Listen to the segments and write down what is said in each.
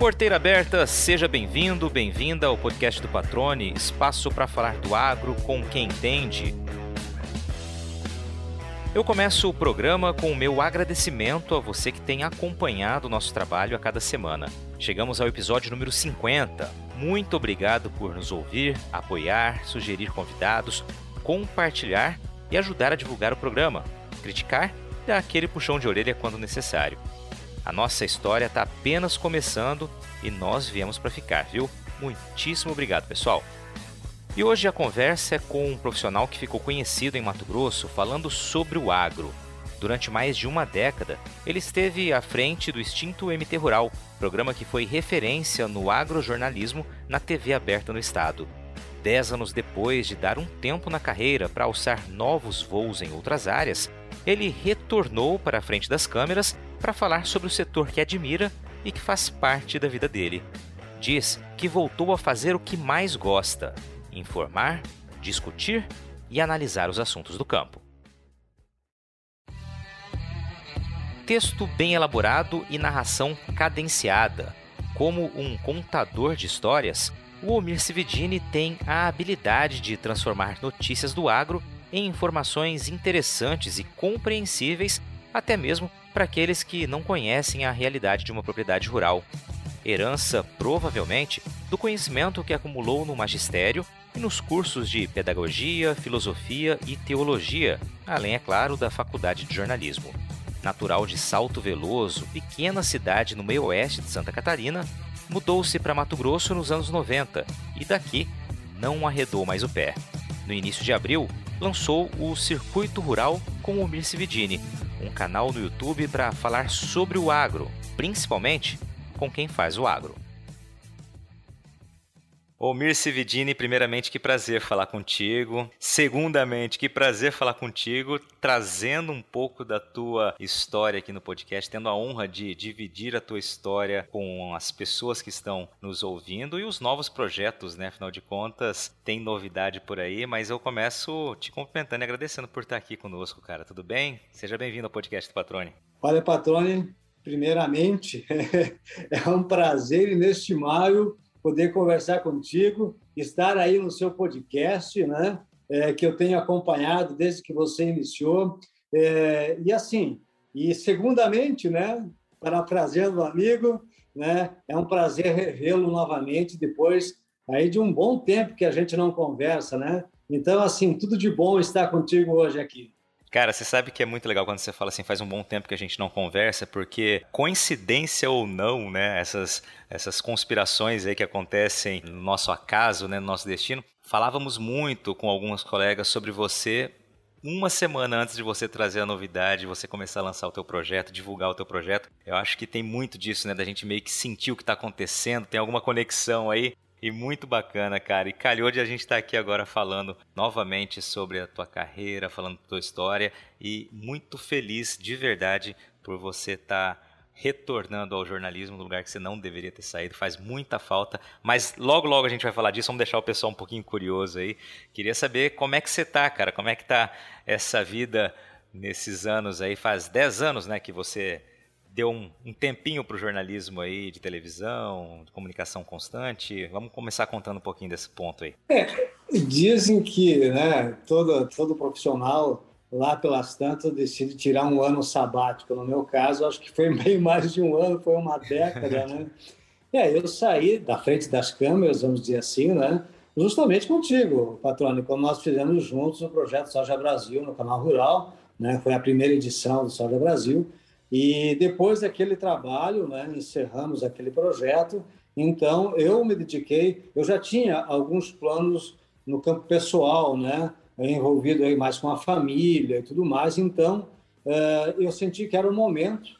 Porteira aberta, seja bem-vindo, bem-vinda ao podcast do Patrone, espaço para falar do agro com quem entende. Eu começo o programa com o meu agradecimento a você que tem acompanhado o nosso trabalho a cada semana. Chegamos ao episódio número 50. Muito obrigado por nos ouvir, apoiar, sugerir convidados, compartilhar e ajudar a divulgar o programa, criticar dar aquele puxão de orelha quando necessário. A nossa história está apenas começando e nós viemos para ficar, viu? Muitíssimo obrigado, pessoal. E hoje a conversa é com um profissional que ficou conhecido em Mato Grosso falando sobre o agro. Durante mais de uma década, ele esteve à frente do extinto MT Rural, programa que foi referência no agrojornalismo na TV aberta no estado. Dez anos depois de dar um tempo na carreira para alçar novos voos em outras áreas, ele retornou para a frente das câmeras para falar sobre o setor que admira e que faz parte da vida dele. Diz que voltou a fazer o que mais gosta: informar, discutir e analisar os assuntos do campo. Texto bem elaborado e narração cadenciada. Como um contador de histórias, o Omir Cividini tem a habilidade de transformar notícias do agro em informações interessantes e compreensíveis, até mesmo para aqueles que não conhecem a realidade de uma propriedade rural. Herança, provavelmente, do conhecimento que acumulou no magistério e nos cursos de pedagogia, filosofia e teologia, além, é claro, da faculdade de jornalismo. Natural de Salto Veloso, pequena cidade no meio oeste de Santa Catarina, mudou-se para Mato Grosso nos anos 90 e daqui não arredou mais o pé. No início de abril, lançou o Circuito Rural com o Mirce Vidini, um canal no YouTube para falar sobre o agro, principalmente com quem faz o agro. Ô Mirce Vidini, primeiramente, que prazer falar contigo. Segundamente, que prazer falar contigo, trazendo um pouco da tua história aqui no podcast, tendo a honra de dividir a tua história com as pessoas que estão nos ouvindo e os novos projetos, né? Afinal de contas, tem novidade por aí, mas eu começo te cumprimentando e agradecendo por estar aqui conosco, cara. Tudo bem? Seja bem-vindo ao podcast do Patrone. Olha, Patrone, primeiramente, é um prazer inestimável poder conversar contigo, estar aí no seu podcast, né? É, que eu tenho acompanhado desde que você iniciou. É, e assim, e segundamente, né? Parafraseando o amigo, né? É um prazer revê-lo novamente depois aí de um bom tempo que a gente não conversa, né? Então, assim, tudo de bom estar contigo hoje aqui. Cara, você sabe que é muito legal quando você fala assim, faz um bom tempo que a gente não conversa, porque coincidência ou não, né, essas, essas conspirações aí que acontecem no nosso acaso, né, no nosso destino, falávamos muito com alguns colegas sobre você uma semana antes de você trazer a novidade, você começar a lançar o teu projeto, divulgar o teu projeto. Eu acho que tem muito disso, né, da gente meio que sentir o que está acontecendo, tem alguma conexão aí. E muito bacana, cara. E calhou de a gente estar tá aqui agora falando novamente sobre a tua carreira, falando da tua história. E muito feliz de verdade por você estar tá retornando ao jornalismo no lugar que você não deveria ter saído. Faz muita falta. Mas logo, logo a gente vai falar disso. Vamos deixar o pessoal um pouquinho curioso aí. Queria saber como é que você tá, cara. Como é que tá essa vida nesses anos aí? Faz 10 anos, né, que você deu um, um tempinho para o jornalismo aí de televisão, de comunicação constante. Vamos começar contando um pouquinho desse ponto aí. É, dizem que né, todo, todo profissional lá pelas tantas decide tirar um ano sabático. No meu caso, acho que foi bem mais de um ano, foi uma década, né? Aí eu saí da frente das câmeras, vamos dizer assim, né? Justamente contigo, Patrônio, quando nós fizemos juntos o projeto Soja Brasil no canal Rural, né? Foi a primeira edição do Soja Brasil. E depois daquele trabalho, né, encerramos aquele projeto. Então, eu me dediquei, eu já tinha alguns planos no campo pessoal, né, envolvido aí mais com a família e tudo mais. Então, uh, eu senti que era o momento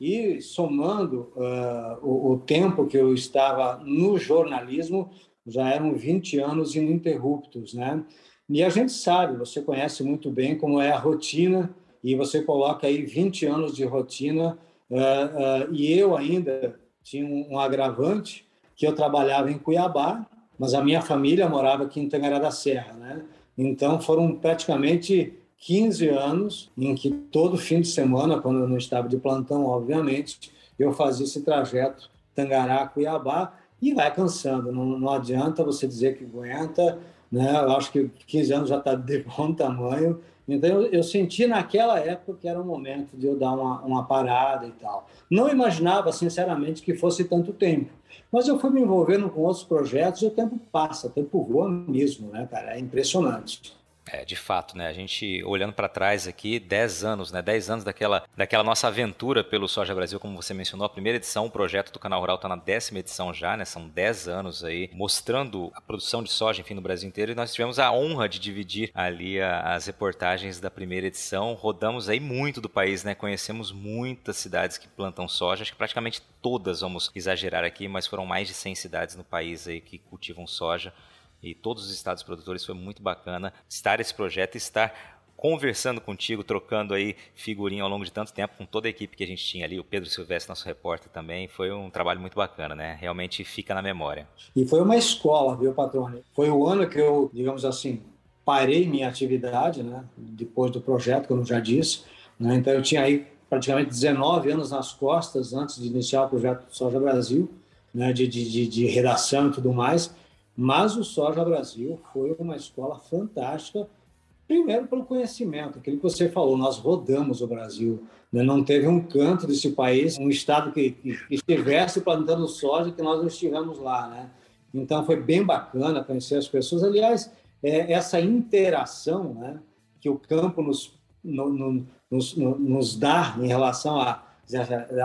e somando uh, o, o, tempo que eu estava no jornalismo, já eram 20 anos ininterruptos, né? E a gente sabe, você conhece muito bem como é a rotina e você coloca aí 20 anos de rotina, uh, uh, e eu ainda tinha um, um, agravante, que eu trabalhava em Cuiabá, mas a minha família morava aqui em Tangará da Serra, né? Então foram praticamente 15 anos em que todo fim de semana, quando eu não estava de plantão, obviamente, eu fazia esse trajeto Tangará, Cuiabá, e vai cansando. Não, não adianta você dizer que aguenta, né? Eu acho que 15 anos já está de bom tamanho. Então, eu, eu, senti naquela época que era o momento de eu dar uma, uma parada e tal. Não imaginava, sinceramente, que fosse tanto tempo. Mas eu fui me envolvendo com outros projetos e o tempo passa, o tempo voa mesmo, né, cara? É impressionante. É, de fato, né? A gente olhando para trás aqui, 10 anos, né? 10 anos daquela, daquela nossa aventura pelo Soja Brasil, como você mencionou, a primeira edição, o projeto do Canal Rural está na décima edição já, né? São 10 anos aí, mostrando a produção de soja, enfim, no Brasil inteiro. E nós tivemos a honra de dividir ali a, as reportagens da primeira edição. Rodamos aí muito do país, né? Conhecemos muitas cidades que plantam soja. Acho que praticamente todas, vamos exagerar aqui, mas foram mais de 100 cidades no país aí que cultivam soja e todos os estados produtores. Foi muito bacana estar esse projeto estar conversando contigo, trocando aí figurinha ao longo de tanto tempo com toda a equipe que a gente tinha ali, o Pedro Silvestre, nosso repórter também, foi um trabalho muito bacana, né? Realmente fica na memória. E foi uma escola, viu, Patrone? Foi o ano que eu, digamos assim, parei minha atividade, né? Depois do projeto, como eu já disse, né? Então eu tinha aí praticamente 19 anos nas costas antes de iniciar o projeto Soja Brasil, né? De, de, de redação e tudo mais. Mas o Soja Brasil foi uma escola fantástica, primeiro pelo conhecimento, aquilo que você falou, nós rodamos o Brasil. Né? Não teve um canto desse país, um estado que, que, estivesse plantando soja que nós não estivemos lá. Né? Então foi bem bacana conhecer as pessoas. Aliás, é, essa interação né, que o campo nos, no, no, nos, no, nos dá em relação a,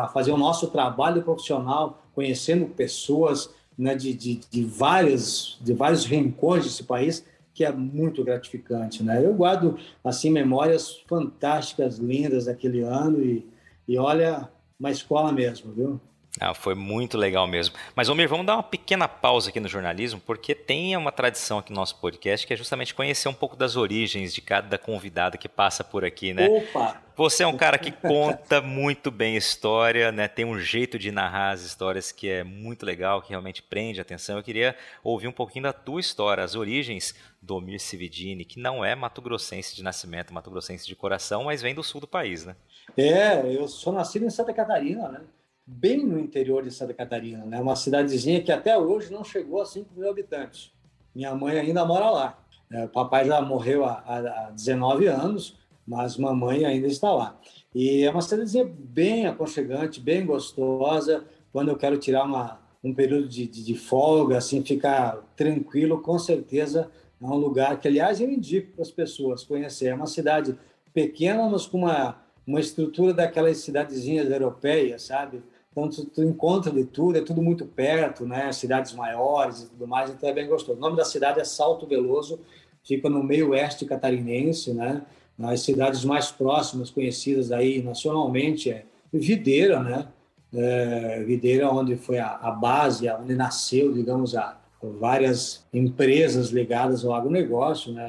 a fazer o nosso trabalho profissional, conhecendo pessoas, né, de, de, de, várias, de vários rincões desse país, que é muito gratificante. Né? Eu guardo assim memórias fantásticas, lindas daquele ano e, e olha, uma escola mesmo, viu? Ah, foi muito legal mesmo. Mas, Omir, vamos dar uma pequena pausa aqui no jornalismo, porque tem uma tradição aqui no nosso podcast que é justamente conhecer um pouco das origens de cada convidado que passa por aqui, né? Opa! Você é um cara que conta muito bem história, né? Tem um jeito de narrar as histórias que é muito legal, que realmente prende a atenção. Eu queria ouvir um pouquinho da tua história, as origens do Omir Cividini, que não é mato-grossense de nascimento, mato-grossense de coração, mas vem do sul do país, né? É, eu sou nascido em Santa Catarina, né? Bem no interior de Santa Catarina, né? Uma cidadezinha que até hoje não chegou a 5 mil habitantes. Minha mãe ainda mora lá. É, papai já morreu há, há 19 anos, mas mamãe ainda está lá. E é uma cidadezinha bem aconchegante, bem gostosa. Quando eu quero tirar uma, um período de, de, de folga, assim, ficar tranquilo, com certeza é um lugar que, aliás, eu indico para as pessoas conhecer. É uma cidade pequena, mas com uma, uma estrutura daquelas cidadezinhas europeias, sabe? Então, tu, tu, encontra de tudo, é tudo muito perto, né? Cidades maiores e tudo mais, então é bem gostoso. O nome da cidade é Salto Veloso, fica no meio oeste catarinense, né? As cidades mais próximas, conhecidas aí nacionalmente, é Videira, né? É, Videira, onde foi a, a base, onde nasceu, digamos, a, várias empresas ligadas ao agronegócio, né?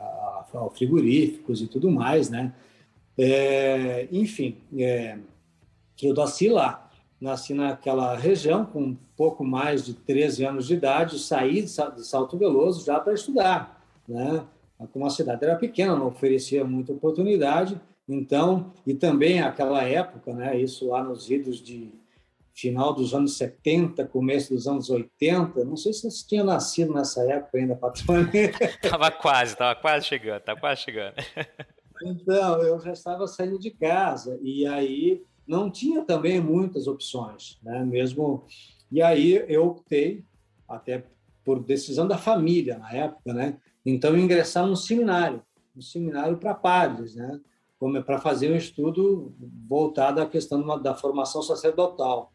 A, a, a frigoríficos e tudo mais, né? É, enfim, é, eu nasci lá nasci naquela região com um pouco mais de 13 anos de idade, saí de Salto Veloso já para estudar, né? Como a cidade era pequena, não oferecia muita oportunidade, então, e também aquela época, né, isso lá nos idos de final dos anos 70, começo dos anos 80, não sei se você tinha nascido nessa época ainda, Patrone. Tava quase, tava quase chegando, tava quase chegando. então, eu já estava saindo de casa, e aí não tinha também muitas opções, né? Mesmo e aí eu optei até por decisão da família na época, né? Então ingressar num seminário, um seminário para padres, né? Como é para fazer um estudo voltado à questão da formação sacerdotal.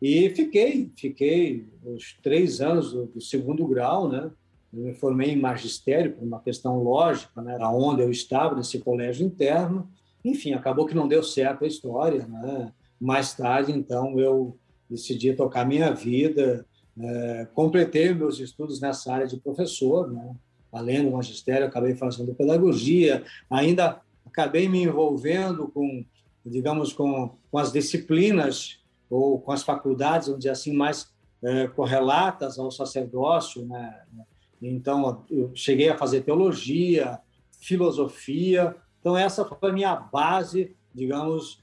E fiquei, fiquei os três anos do, do segundo grau, né? Eu me formei em magistério por uma questão lógica, né? Aonde eu estava nesse colégio interno enfim, acabou que não deu certo a história. Né? Mais tarde, então, eu decidi tocar minha vida, é, completei meus estudos nessa área de professor, né? além do magistério, acabei fazendo pedagogia, ainda acabei me envolvendo com, digamos, com, com as disciplinas ou com as faculdades, dizer assim, mais é, correlatas ao sacerdócio, né? Então, eu cheguei a fazer teologia, filosofia, então, essa foi a minha base, digamos,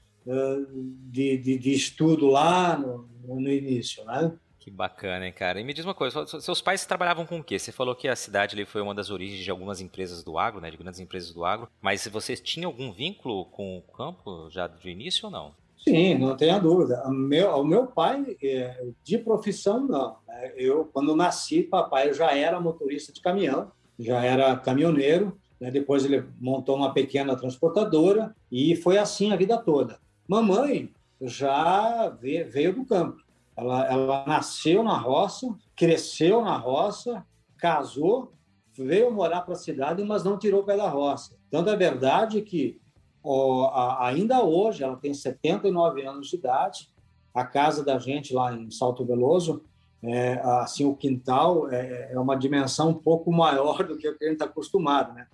de, de, de, estudo lá no, no início, né? Que bacana, hein, cara? E me diz uma coisa, seus pais trabalhavam com o quê? Você falou que a cidade ali foi uma das origens de algumas empresas do agro, né? De grandes empresas do agro. Mas vocês tinham algum vínculo com o campo já de início ou não? Sim, não tenha dúvida. O meu, o meu pai, é, de profissão, não. Né? Eu, quando nasci, papai já era motorista de caminhão, já era caminhoneiro. Né? Depois ele montou uma pequena transportadora e foi assim a vida toda. Mamãe já veio, do campo. Ela, ela nasceu na roça, cresceu na roça, casou, veio morar para a cidade, mas não tirou o pé da roça. Tanto é verdade que ó, ainda hoje ela tem 79 anos de idade. A casa da gente lá em Salto Veloso, é, assim o quintal é, é, uma dimensão um pouco maior do que o que a gente está acostumado, né?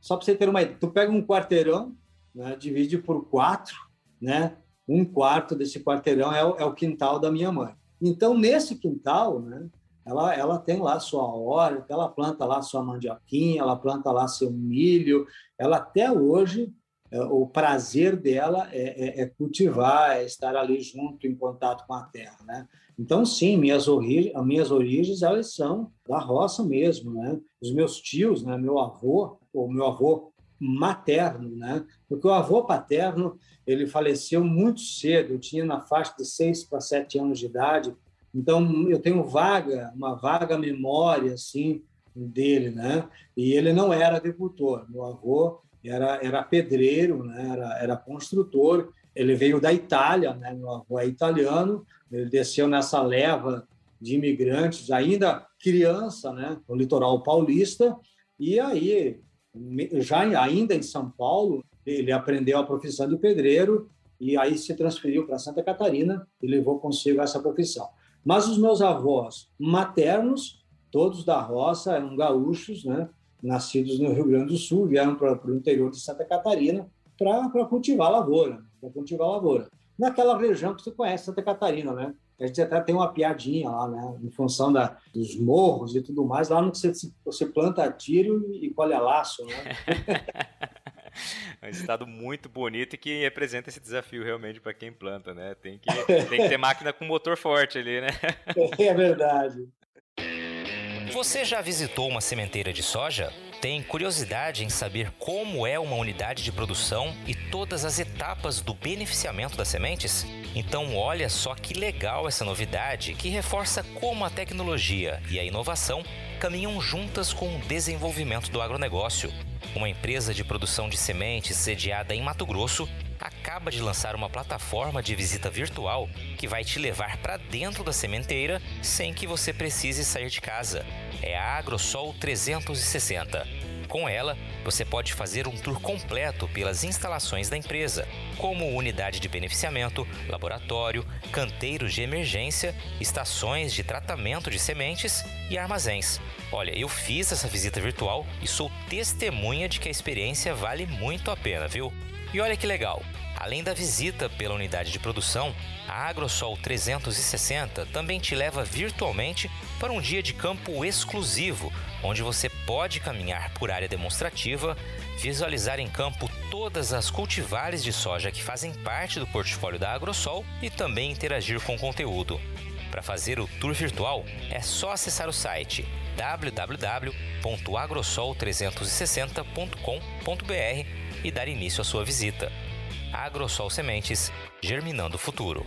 Só para você ter uma ideia, tu pega um quarteirão, né, divide por quatro, né? um quarto desse quarteirão é o, é o quintal da minha mãe. Então, nesse quintal, né, ela, ela tem lá sua horta, ela planta lá sua mandioquinha, ela planta lá seu milho. Ela até hoje, é, o prazer dela é, é, é, cultivar, é estar ali junto, em contato com a terra, né? Então, sim, minhas, ori minhas origens, elas são da roça mesmo, né? Os meus tios, né? Meu avô, o meu avô materno, né? Porque o avô paterno ele faleceu muito cedo, eu tinha na faixa de seis para sete anos de idade, então eu tenho vaga, uma vaga memória assim dele, né? E ele não era agricultor, meu avô era era pedreiro, né? Era era construtor. Ele veio da Itália, né? Meu avô é italiano, ele desceu nessa leva de imigrantes ainda criança, né? No litoral paulista e aí já ainda em São Paulo, ele aprendeu a profissão de pedreiro e aí se transferiu para Santa Catarina e levou consigo essa profissão. Mas os meus avós maternos, todos da roça, eram gaúchos, né? nascidos no Rio Grande do Sul, vieram para o interior de Santa Catarina para cultivar lavoura, para cultivar lavoura. Naquela região que você conhece, Santa Catarina, né? A gente até tem uma piadinha lá, né? Em função da, dos morros e tudo mais, lá no que você, você planta tiro e colhe laço, né? É um estado muito bonito e que representa esse desafio realmente para quem planta, né? Tem que, tem que ter máquina com motor forte ali, né? É verdade. Você já visitou uma sementeira de soja? Tem curiosidade em saber como é uma unidade de produção e todas as etapas do beneficiamento das sementes? Então, olha só que legal essa novidade que reforça como a tecnologia e a inovação caminham juntas com o desenvolvimento do agronegócio. Uma empresa de produção de sementes sediada em Mato Grosso acaba de lançar uma plataforma de visita virtual que vai te levar para dentro da sementeira sem que você precise sair de casa. É a AgroSol 360. Com ela, você pode fazer um tour completo pelas instalações da empresa, como unidade de beneficiamento, laboratório, canteiros de emergência, estações de tratamento de sementes e armazéns. Olha, eu fiz essa visita virtual e sou testemunha de que a experiência vale muito a pena, viu? E olha que legal! Além da visita pela unidade de produção, a AgroSol 360 também te leva virtualmente para um dia de campo exclusivo, onde você pode caminhar por área demonstrativa, visualizar em campo todas as cultivares de soja que fazem parte do portfólio da AgroSol e também interagir com o conteúdo. Para fazer o tour virtual, é só acessar o site www.agrosol360.com.br e dar início à sua visita. AgroSol Sementes, germinando o futuro.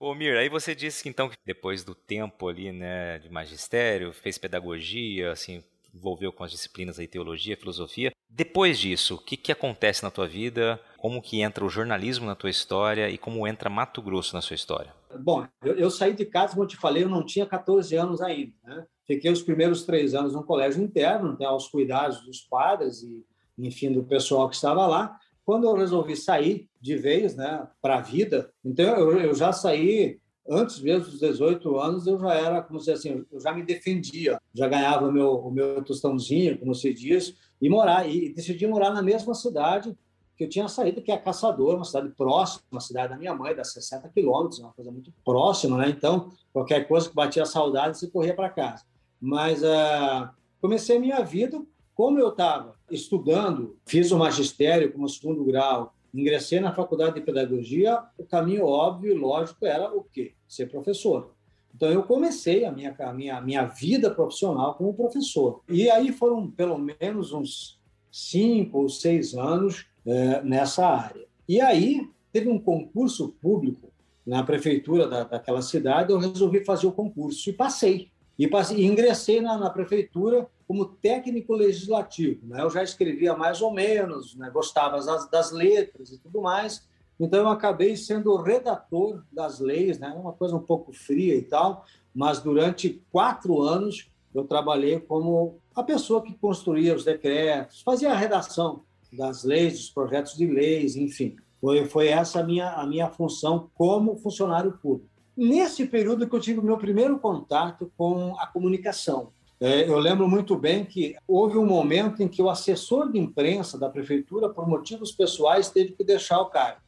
Ô Mir, aí você disse que então, depois do tempo ali, né, de magistério, fez pedagogia, assim, envolveu com as disciplinas aí, teologia, filosofia. Depois disso, o que, que acontece na tua vida? Como que entra o jornalismo na tua história e como entra Mato Grosso na sua história? Bom, eu, eu saí de casa, como eu te falei, eu não tinha 14 anos ainda, né? Fiquei os primeiros três anos no colégio interno, né, aos cuidados dos padres e, enfim, do pessoal que estava lá. Quando eu resolvi sair de vez né, para a vida, então eu, eu, já saí, antes mesmo dos 18 anos, eu já era, como se assim, eu já me defendia, já ganhava meu, o meu tostãozinho, como se diz, e morar, e decidi morar na mesma cidade que eu tinha saído, que é Caçador, uma cidade próxima, uma cidade da minha mãe, dá 60 quilômetros, uma coisa muito próxima, né? Então, qualquer coisa que batia saudade, você corria para casa. Mas uh, comecei a minha vida Como eu estava estudando, fiz o magistério como segundo grau, ingressei na faculdade de pedagogia, o caminho óbvio e lógico era o quê? Ser professor. Então, eu comecei a minha, a minha, a minha vida profissional como professor. E aí foram pelo menos uns cinco ou seis anos é, nessa área. E aí teve um concurso público na prefeitura da, daquela cidade, eu resolvi fazer o concurso e passei. E, passei, ingressei na, na, prefeitura como técnico legislativo. Né? Eu já escrevia mais ou menos, né? gostava das, das letras e tudo mais, então, eu acabei sendo redator das leis, né? uma coisa um pouco fria e tal, mas durante quatro anos eu trabalhei como a pessoa que construía os decretos, fazia a redação das leis, dos projetos de leis, enfim. Foi, foi essa a minha, a minha função como funcionário público. Nesse período que eu tive o meu primeiro contato com a comunicação. É, eu lembro muito bem que houve um momento em que o assessor de imprensa da prefeitura, por motivos pessoais, teve que deixar o cargo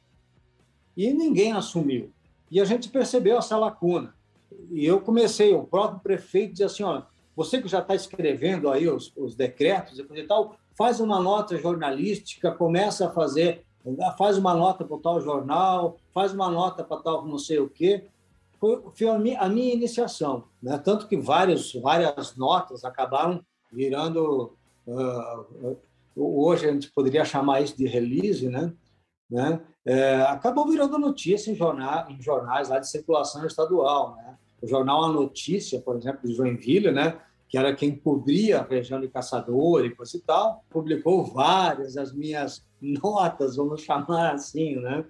e ninguém assumiu. E a gente percebeu essa lacuna. E eu comecei, o próprio prefeito dizia assim, ó, você que já está escrevendo aí os, os decretos e tal, faz uma nota jornalística, começa a fazer, faz uma nota para tal jornal, faz uma nota para tal não sei o quê. Foi, foi a, minha, iniciação, né? tanto que várias, várias notas acabaram virando, uh, hoje a gente poderia chamar isso de release, né? né? É, acabou virando notícia em, jornal, em jornais lá de circulação estadual. Né? O jornal A Notícia, por exemplo, de Joinville, né? que era quem cobria a região de Caçador e coisa e tal, publicou várias das minhas notas, vamos chamar assim, né?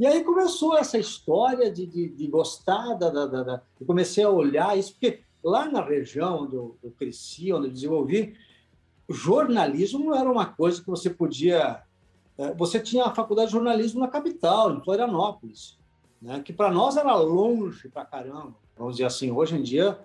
E aí começou essa história de, de, de gostar da, da, da, Eu comecei a olhar isso, porque lá na região onde eu, eu cresci, onde eu desenvolvi, jornalismo não era uma coisa que você podia é, você tinha a faculdade de jornalismo na capital, em Florianópolis, né? que para nós era longe para caramba. Vamos dizer assim, hoje em dia,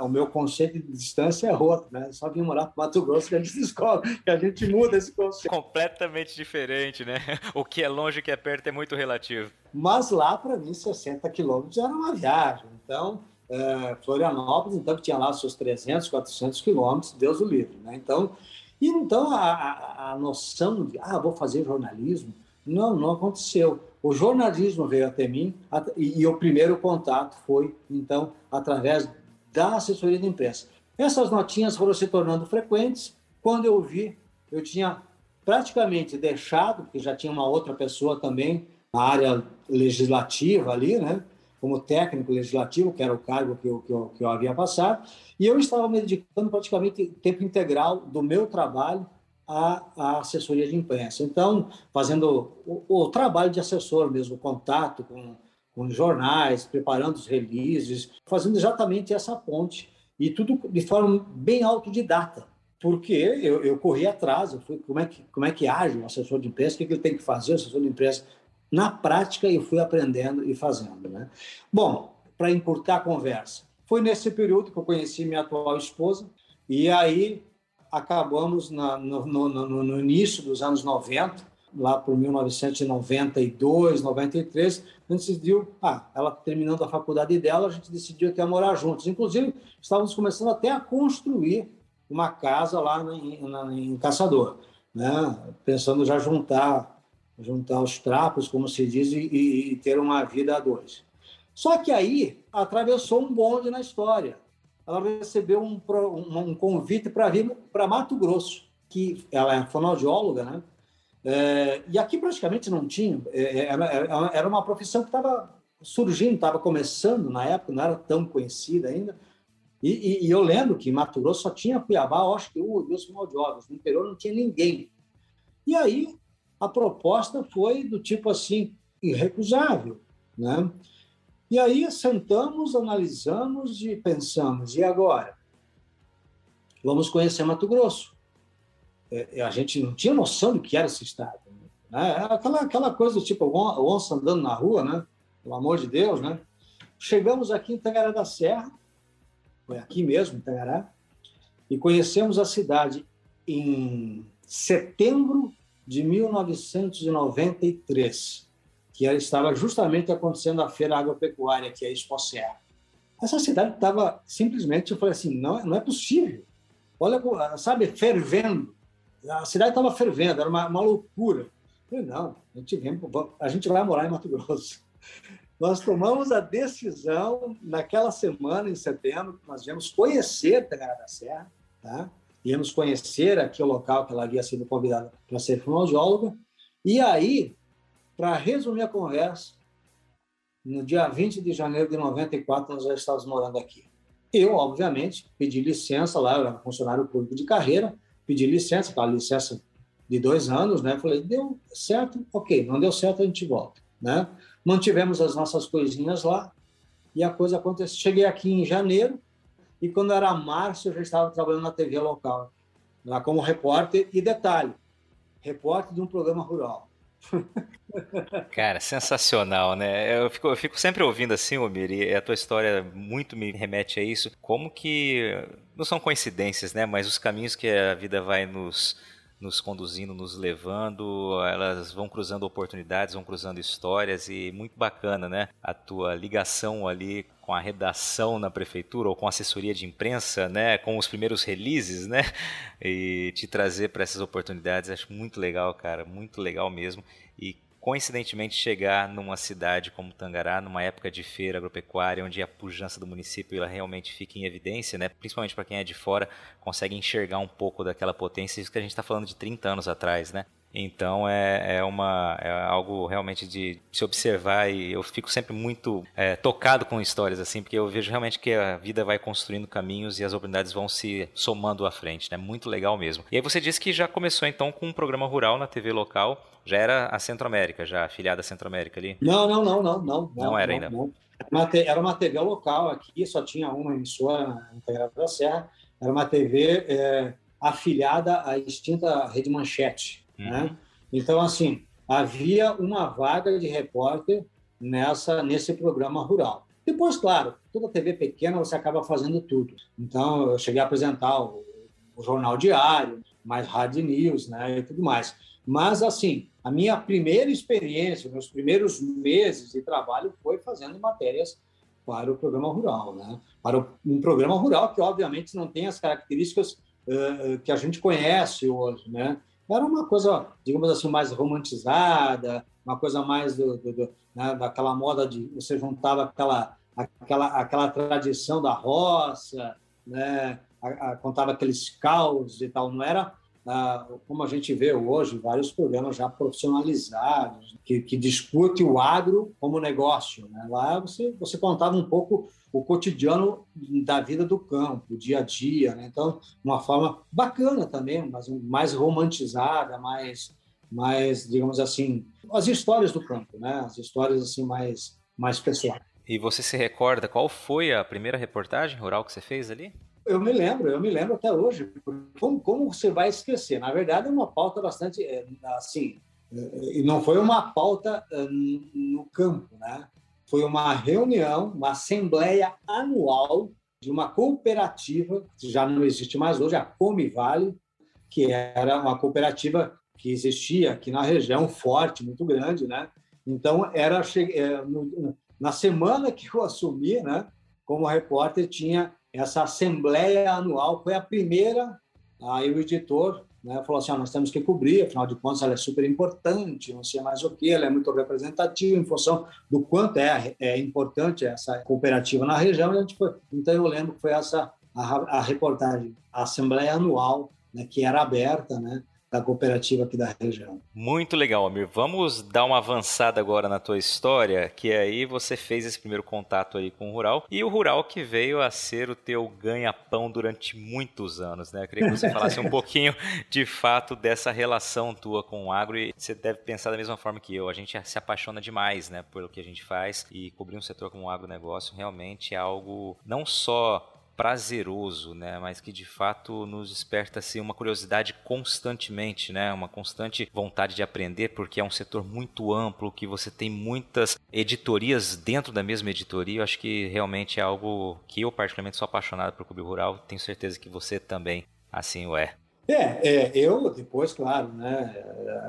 o meu conceito de distância é outro, né? Só vir morar para Mato Grosso que a gente descobre, que a gente muda esse conceito. Completamente diferente, né? O que é longe e o que é perto é muito relativo. Mas lá, para mim, 60 quilômetros era uma viagem. Então, é, Florianópolis, então, que tinha lá seus 300, 400 quilômetros, Deus o livre, né? Então, e então a, a, a noção de, ah, vou fazer jornalismo, não, não aconteceu. O jornalismo veio até mim e, e o primeiro contato foi, então, através da assessoria de imprensa. Essas notinhas foram se tornando frequentes. Quando eu vi, eu tinha praticamente deixado, porque já tinha uma outra pessoa também na área legislativa ali, né? como técnico legislativo, que era o cargo que eu, que eu, que eu havia passado, e eu estava me dedicando praticamente tempo integral do meu trabalho à, à assessoria de imprensa. Então, fazendo o, o, trabalho de assessor mesmo, contato com, com jornais, preparando os releases, fazendo exatamente essa ponte, e tudo de forma bem autodidata porque eu, eu corri atrás, eu fui, como é que como é que age um assessor de imprensa, o que, que ele tem que fazer, o assessor de imprensa na prática eu fui aprendendo e fazendo. Né? Bom, para encurtar a conversa, foi nesse período que eu conheci minha atual esposa, e aí acabamos na, no, no, no, no, início dos anos 90, lá por 1992, 93, a gente decidiu, ah, ela terminando a faculdade dela, a gente decidiu até morar juntos. Inclusive, estávamos começando até a construir uma casa lá em, em Caçador, né? pensando já juntar juntar os trapos, como se diz, e, e ter uma vida a dois. Só que aí atravessou um bonde na história. Ela recebeu um, um, convite para vir para Mato Grosso, que ela é fonoaudióloga, né? É, e aqui praticamente não tinha. É, é era, uma profissão que estava surgindo, estava começando na época, não era tão conhecida ainda. E, e, e, eu lembro que em Mato Grosso só tinha Cuiabá, acho que um ou dois fonoaudiólogos. No interior não tinha ninguém. E aí a proposta foi do tipo assim, irrecusável. Né? E aí sentamos, analisamos e pensamos, e agora? Vamos conhecer Mato Grosso. É, a gente não tinha noção do que era esse estado. Né? Aquela, aquela coisa do tipo, onça andando na rua, né? pelo amor de Deus. Né? Chegamos aqui em Tangará da Serra, foi aqui mesmo, em Tangará, e conhecemos a cidade em setembro de 1993, que estava justamente acontecendo a Feira Agropecuária, que é a Expo Serra. Essa cidade estava simplesmente, eu falei assim, não, não é possível. olha, sabe, fervendo. A cidade estava fervendo, era uma, uma loucura. Eu falei, não, a gente, vem, a gente vai morar em Mato Grosso. Nós tomamos a decisão naquela semana, em setembro, nós viemos conhecer Tangará da Serra, tá? Íamos conhecer aqui o local que ela havia sido convidada para ser fonoaudióloga. E aí, para resumir a conversa, no dia 20 de janeiro de 94, nós já estávamos morando aqui. Eu, obviamente, pedi licença lá, eu era funcionário público de carreira, pedi licença, aquela licença de dois anos, né? Falei, deu certo? Ok, não deu certo, a gente volta, né? Mantivemos as nossas coisinhas lá e a coisa aconteceu. Cheguei aqui em janeiro e quando era março eu já estava trabalhando na TV local, lá como repórter e detalhe, repórter de um programa rural. Cara, sensacional, né? Eu fico, eu fico sempre ouvindo assim, Omir, e a tua história muito me remete a isso. Como que. Não são coincidências, né? Mas os caminhos que a vida vai nos, nos conduzindo, nos levando, elas vão cruzando oportunidades, vão cruzando histórias e muito bacana, né? A tua ligação ali com a redação na prefeitura ou com assessoria de imprensa, né, com os primeiros releases, né, e te trazer para essas oportunidades, acho muito legal, cara, muito legal mesmo. E coincidentemente chegar numa cidade como Tangará, numa época de feira agropecuária, onde a pujança do município ela realmente fica em evidência, né? principalmente para quem é de fora, consegue enxergar um pouco daquela potência, isso que a gente está falando de 30 anos atrás, né? Então é, é, uma, é algo realmente de se observar e eu fico sempre muito é, tocado com histórias assim, porque eu vejo realmente que a vida vai construindo caminhos e as oportunidades vão se somando à frente, né? Muito legal mesmo. E aí você disse que já começou então com um programa rural na TV local, já era a Centro-América, já afiliada à Centro-América ali? Não, não, não, não, não. Não, não era ainda. Não. Era uma TV local aqui, só tinha uma emissora na Integrada da Serra. Era uma TV é, afiliada à extinta Rede Manchete. Uhum. Né? Então, assim, havia uma vaga de repórter nessa nesse programa rural. Depois, claro, toda TV pequena você acaba fazendo tudo. Então, eu cheguei a apresentar o, o jornal diário, mais hard news, né, e tudo mais. Mas, assim, a minha primeira experiência, meus primeiros meses de trabalho foi fazendo matérias para o programa rural, né? Para um programa rural que, obviamente, não tem as características uh, que a gente conhece hoje, né? Era uma coisa, digamos assim, mais romantizada, uma coisa mais do, do, do né, daquela moda de você juntava aquela, aquela, aquela tradição da roça, né, a, a, contava aqueles caos e tal, não era ah, como a gente vê hoje, vários programas já profissionalizados, que, que discute o agro como negócio. Né? Lá você, você contava um pouco o cotidiano da vida do campo, o dia a dia. Né? Então, uma forma bacana também, mas mais romantizada, mais, mais, digamos assim, as histórias do campo, né? as histórias assim mais, mais pessoais. E você se recorda qual foi a primeira reportagem rural que você fez ali? Eu me lembro, eu me lembro até hoje. Como, como você vai esquecer? Na verdade, é uma pauta bastante é, assim, é, e não foi uma pauta no campo, né? Foi uma reunião, uma assembleia anual de uma cooperativa que já não existe mais hoje, a Comivale, que era uma cooperativa que existia aqui na região, forte, muito grande, né? Então era na semana que eu assumi, né? Como repórter tinha essa assembleia anual foi a primeira, aí o editor né, falou assim, ah, nós temos que cobrir, afinal de contas ela é super importante, não sei mais o que, ela é muito representativa em função do quanto é, é importante essa cooperativa na região, a gente foi, então eu lembro que foi essa a, a reportagem, a assembleia anual, né, que era aberta, né, da cooperativa aqui da região. Muito legal, Amir. Vamos dar uma avançada agora na tua história, que aí você fez esse primeiro contato aí com o rural e o rural que veio a ser o teu ganha-pão durante muitos anos, né? Eu queria que você falasse um pouquinho de fato dessa relação tua com o agro e você deve pensar da mesma forma que eu. A gente se apaixona demais, né, pelo que a gente faz e cobrir um setor como o agronegócio realmente é algo não só prazeroso, né? Mas que de fato nos desperta assim uma curiosidade constantemente, né? Uma constante vontade de aprender, porque é um setor muito amplo, que você tem muitas editorias dentro da mesma editoria. Eu acho que realmente é algo que eu particularmente sou apaixonado por clube rural. Tenho certeza que você também assim o é. É, é, eu depois, claro, né?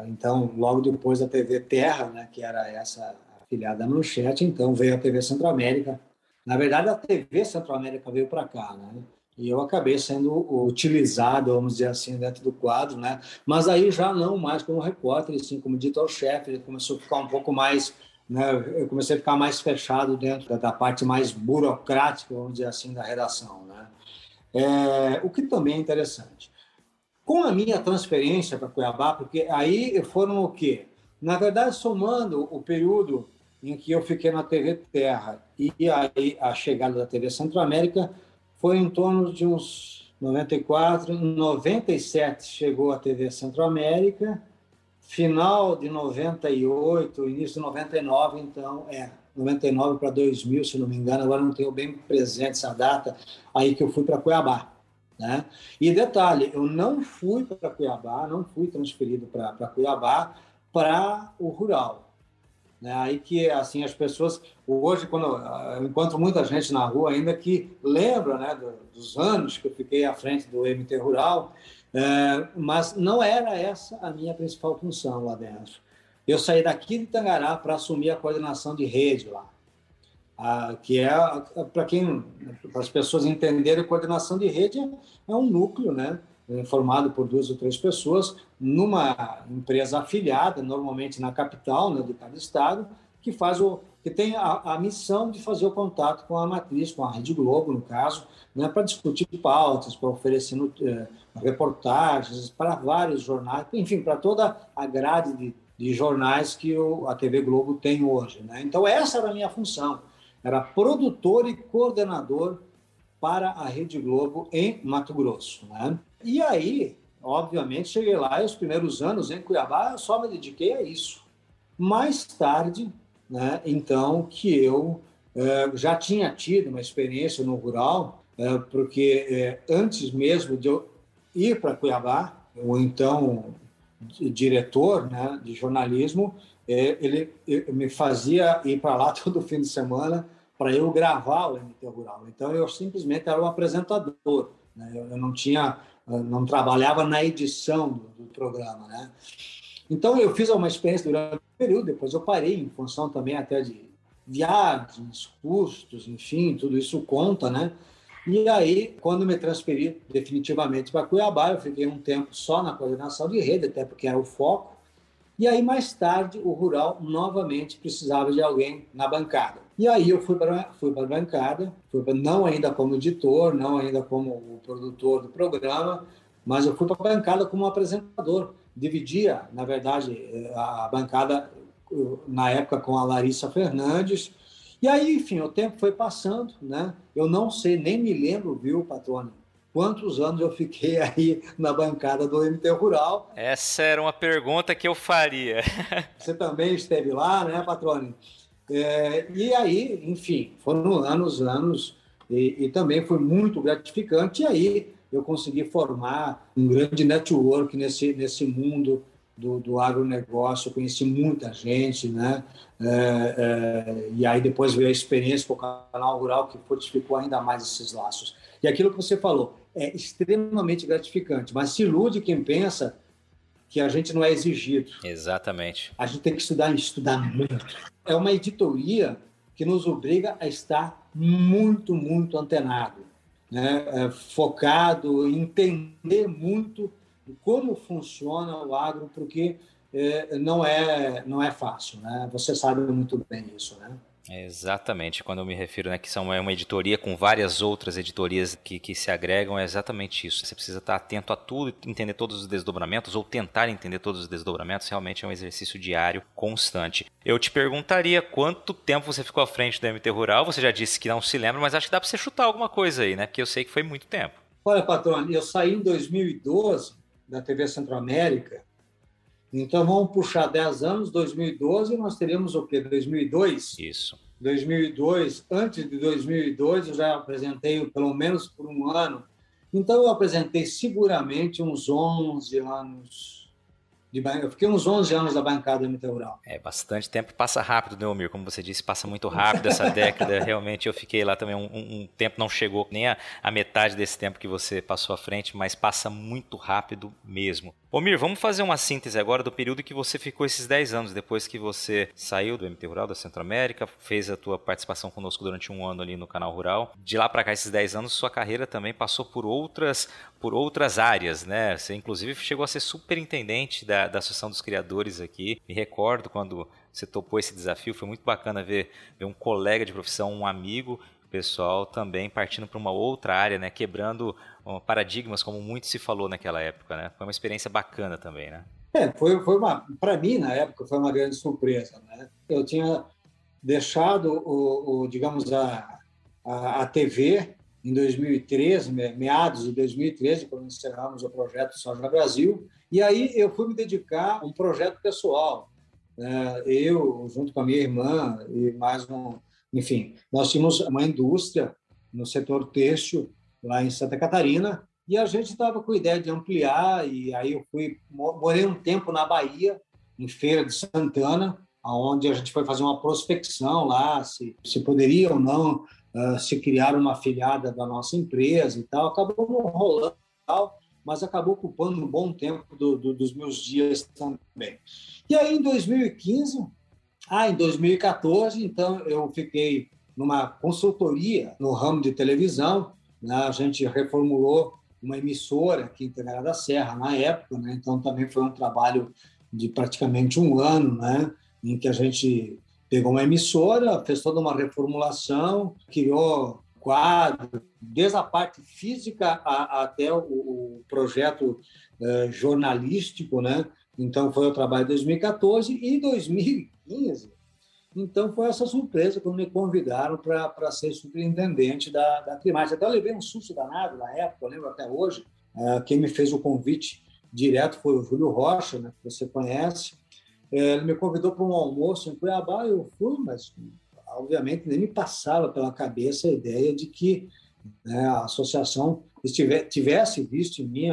Então, logo depois da TV Terra, né, que era essa afiliada Manchete, então veio a TV Centro-América, na verdade, a TV Centro-América veio para cá, né? E eu acabei sendo utilizado, vamos dizer assim, dentro do quadro, né? Mas aí já não mais como repórter, sim como editor-chefe, ele começou a ficar um pouco mais, né? Eu comecei a ficar mais fechado dentro da parte mais burocrática, vamos dizer assim, da redação, né? É, o que também é interessante. Com a minha transferência para Cuiabá, porque aí foram o quê? Na verdade, somando o período em que eu fiquei na TV Terra e aí a chegada da TV Centro-América, foi em torno de uns 94, 97 chegou a TV Centro-América, final de 98, início de 99, então, é, 99 para 2000, se não me engano, agora não tenho bem presente essa data, aí que eu fui para Cuiabá. Né? E detalhe, eu não fui para Cuiabá, não fui transferido para Cuiabá para o rural. Né? Aí que assim as pessoas hoje quando eu encontro muita gente na rua ainda que lembra né, dos anos que eu fiquei à frente do MT Rural, é, mas não era essa a minha principal função lá dentro. Eu saí daqui de Tangará para assumir a coordenação de rede lá, ah, que é para quem para as pessoas entenderem, coordenação de rede é um núcleo, né? Formado por duas ou três pessoas, numa empresa afiliada, normalmente na capital né, de cada estado, que faz o que tem a, a, missão de fazer o contato com a matriz, com a Rede Globo, no caso, né, para discutir pautas, para oferecer eh, reportagens para vários jornais, enfim, para toda a grade de, de jornais que o, a TV Globo tem hoje. Né? Então, essa era a minha função, era produtor e coordenador para a Rede Globo em Mato Grosso. Né? E aí, obviamente, cheguei lá e os primeiros anos em Cuiabá eu só me dediquei a isso. Mais tarde, né, então, que eu eh, já tinha tido uma experiência no rural, eh, porque eh, antes mesmo de eu ir para Cuiabá, o então diretor né, de jornalismo, ele, ele me fazia ir para lá todo fim de semana para eu gravar o MT Rural. Então, eu simplesmente era o apresentador. Né? Eu não tinha não trabalhava na edição do, do, programa, né? Então eu fiz uma experiência durante um período, depois eu parei em função também até de viagens, custos, enfim, tudo isso conta, né? E aí, quando me transferi definitivamente para Cuiabá, eu fiquei um tempo só na coordenação de rede, até porque era o foco. E aí, mais tarde, o rural novamente precisava de alguém na bancada. E aí eu fui para fui a bancada, fui pra, não ainda como editor, não ainda como o produtor do programa, mas eu fui para a bancada como apresentador. Dividia, na verdade, a bancada na época com a Larissa Fernandes. E aí, enfim, o tempo foi passando, né? Eu não sei, nem me lembro, viu, Patrônio, quantos anos eu fiquei aí na bancada do MT Rural. Essa era uma pergunta que eu faria. Você também esteve lá, né, Patrônio? É, e aí, enfim, foram anos, anos, e, e, também foi muito gratificante. E aí eu consegui formar um grande network nesse, nesse mundo do, do agronegócio, eu conheci muita gente, né? É, é, e aí depois veio a experiência com o canal rural que fortificou ainda mais esses laços. E aquilo que você falou é extremamente gratificante, mas se ilude quem pensa que a gente não é exigido. Exatamente. A gente tem que estudar, estudar muito. É uma editoria que nos obriga a estar muito, muito antenado, né? É, focado, entender muito como funciona o agro, porque é, não é não é fácil, né? Você sabe muito bem isso, né? Exatamente, quando eu me refiro né, que são é uma editoria com várias outras editorias que, que se agregam, é exatamente isso. Você precisa estar atento a tudo, entender todos os desdobramentos, ou tentar entender todos os desdobramentos, realmente é um exercício diário, constante. Eu te perguntaria quanto tempo você ficou à frente do MT Rural, você já disse que não se lembra, mas acho que dá para você chutar alguma coisa aí, né? Porque eu sei que foi muito tempo. Olha, patrão, eu saí em 2012 da TV Centro-América, então vamos puxar 10 anos, 2012, nós teríamos o quê? 2002? Isso. 2002, antes de 2002, eu já apresentei pelo menos por um ano. Então eu apresentei seguramente uns 11 anos de Eu fiquei uns 11 anos da bancada Rural. É bastante tempo, passa rápido, né, Omir? Como você disse, passa muito rápido essa década. Realmente eu fiquei lá também um, um tempo, não chegou nem a, a, metade desse tempo que você passou à frente, mas passa muito rápido mesmo. Ô Mir, vamos fazer uma síntese agora do período que você ficou esses 10 anos, depois que você saiu do MT Rural da Centro-América, fez a tua participação conosco durante um ano ali no canal Rural. De lá para cá, esses 10 anos, sua carreira também passou por outras, por outras áreas, né? Você inclusive chegou a ser superintendente da, da Associação dos Criadores aqui. Me recordo quando você topou esse desafio, foi muito bacana ver, ver um colega de profissão, um amigo pessoal também partindo para uma outra área, né, quebrando paradigmas como muito se falou naquela época, né? Foi uma experiência bacana também, né? É, foi, foi uma, para mim na época foi uma grande surpresa, né? Eu tinha deixado o, o digamos a, a, a TV em 2013, meados de 2013, quando encerramos o projeto Soja Brasil, e aí eu fui me dedicar a um projeto pessoal. Né? Eu, junto com a minha irmã e mais um, enfim, nós tínhamos uma indústria no setor têxtil lá em Santa Catarina e a gente estava com a ideia de ampliar e aí eu fui morei um tempo na Bahia, em Feira de Santana, aonde a gente foi fazer uma prospecção lá se, se poderia ou não uh, se criar uma afiliada da nossa empresa e tal. Acabou rolando tal, mas acabou ocupando um bom tempo do, do, dos meus dias também. E aí, em 2015, ah, em 2014, então, eu fiquei numa consultoria no ramo de televisão. Né? A gente reformulou uma emissora aqui em Integrada da Serra na época, né? então também foi um trabalho de praticamente um ano, né? em que a gente pegou uma emissora, fez toda uma reformulação, criou quadro, desde a parte física a, até o, o projeto eh, jornalístico, né? Então foi o trabalho de 2014 e 2015 15. Então, foi essa surpresa quando me convidaram para ser superintendente da, da Climática. Até eu levei um susto danado na época, eu lembro até hoje. É, quem me fez o convite direto foi o Júlio Rocha, né, que você conhece. É, ele me convidou para um almoço em Cuiabá, eu fui, mas obviamente nem me passava pela cabeça a ideia de que né, a associação tivesse visto em mim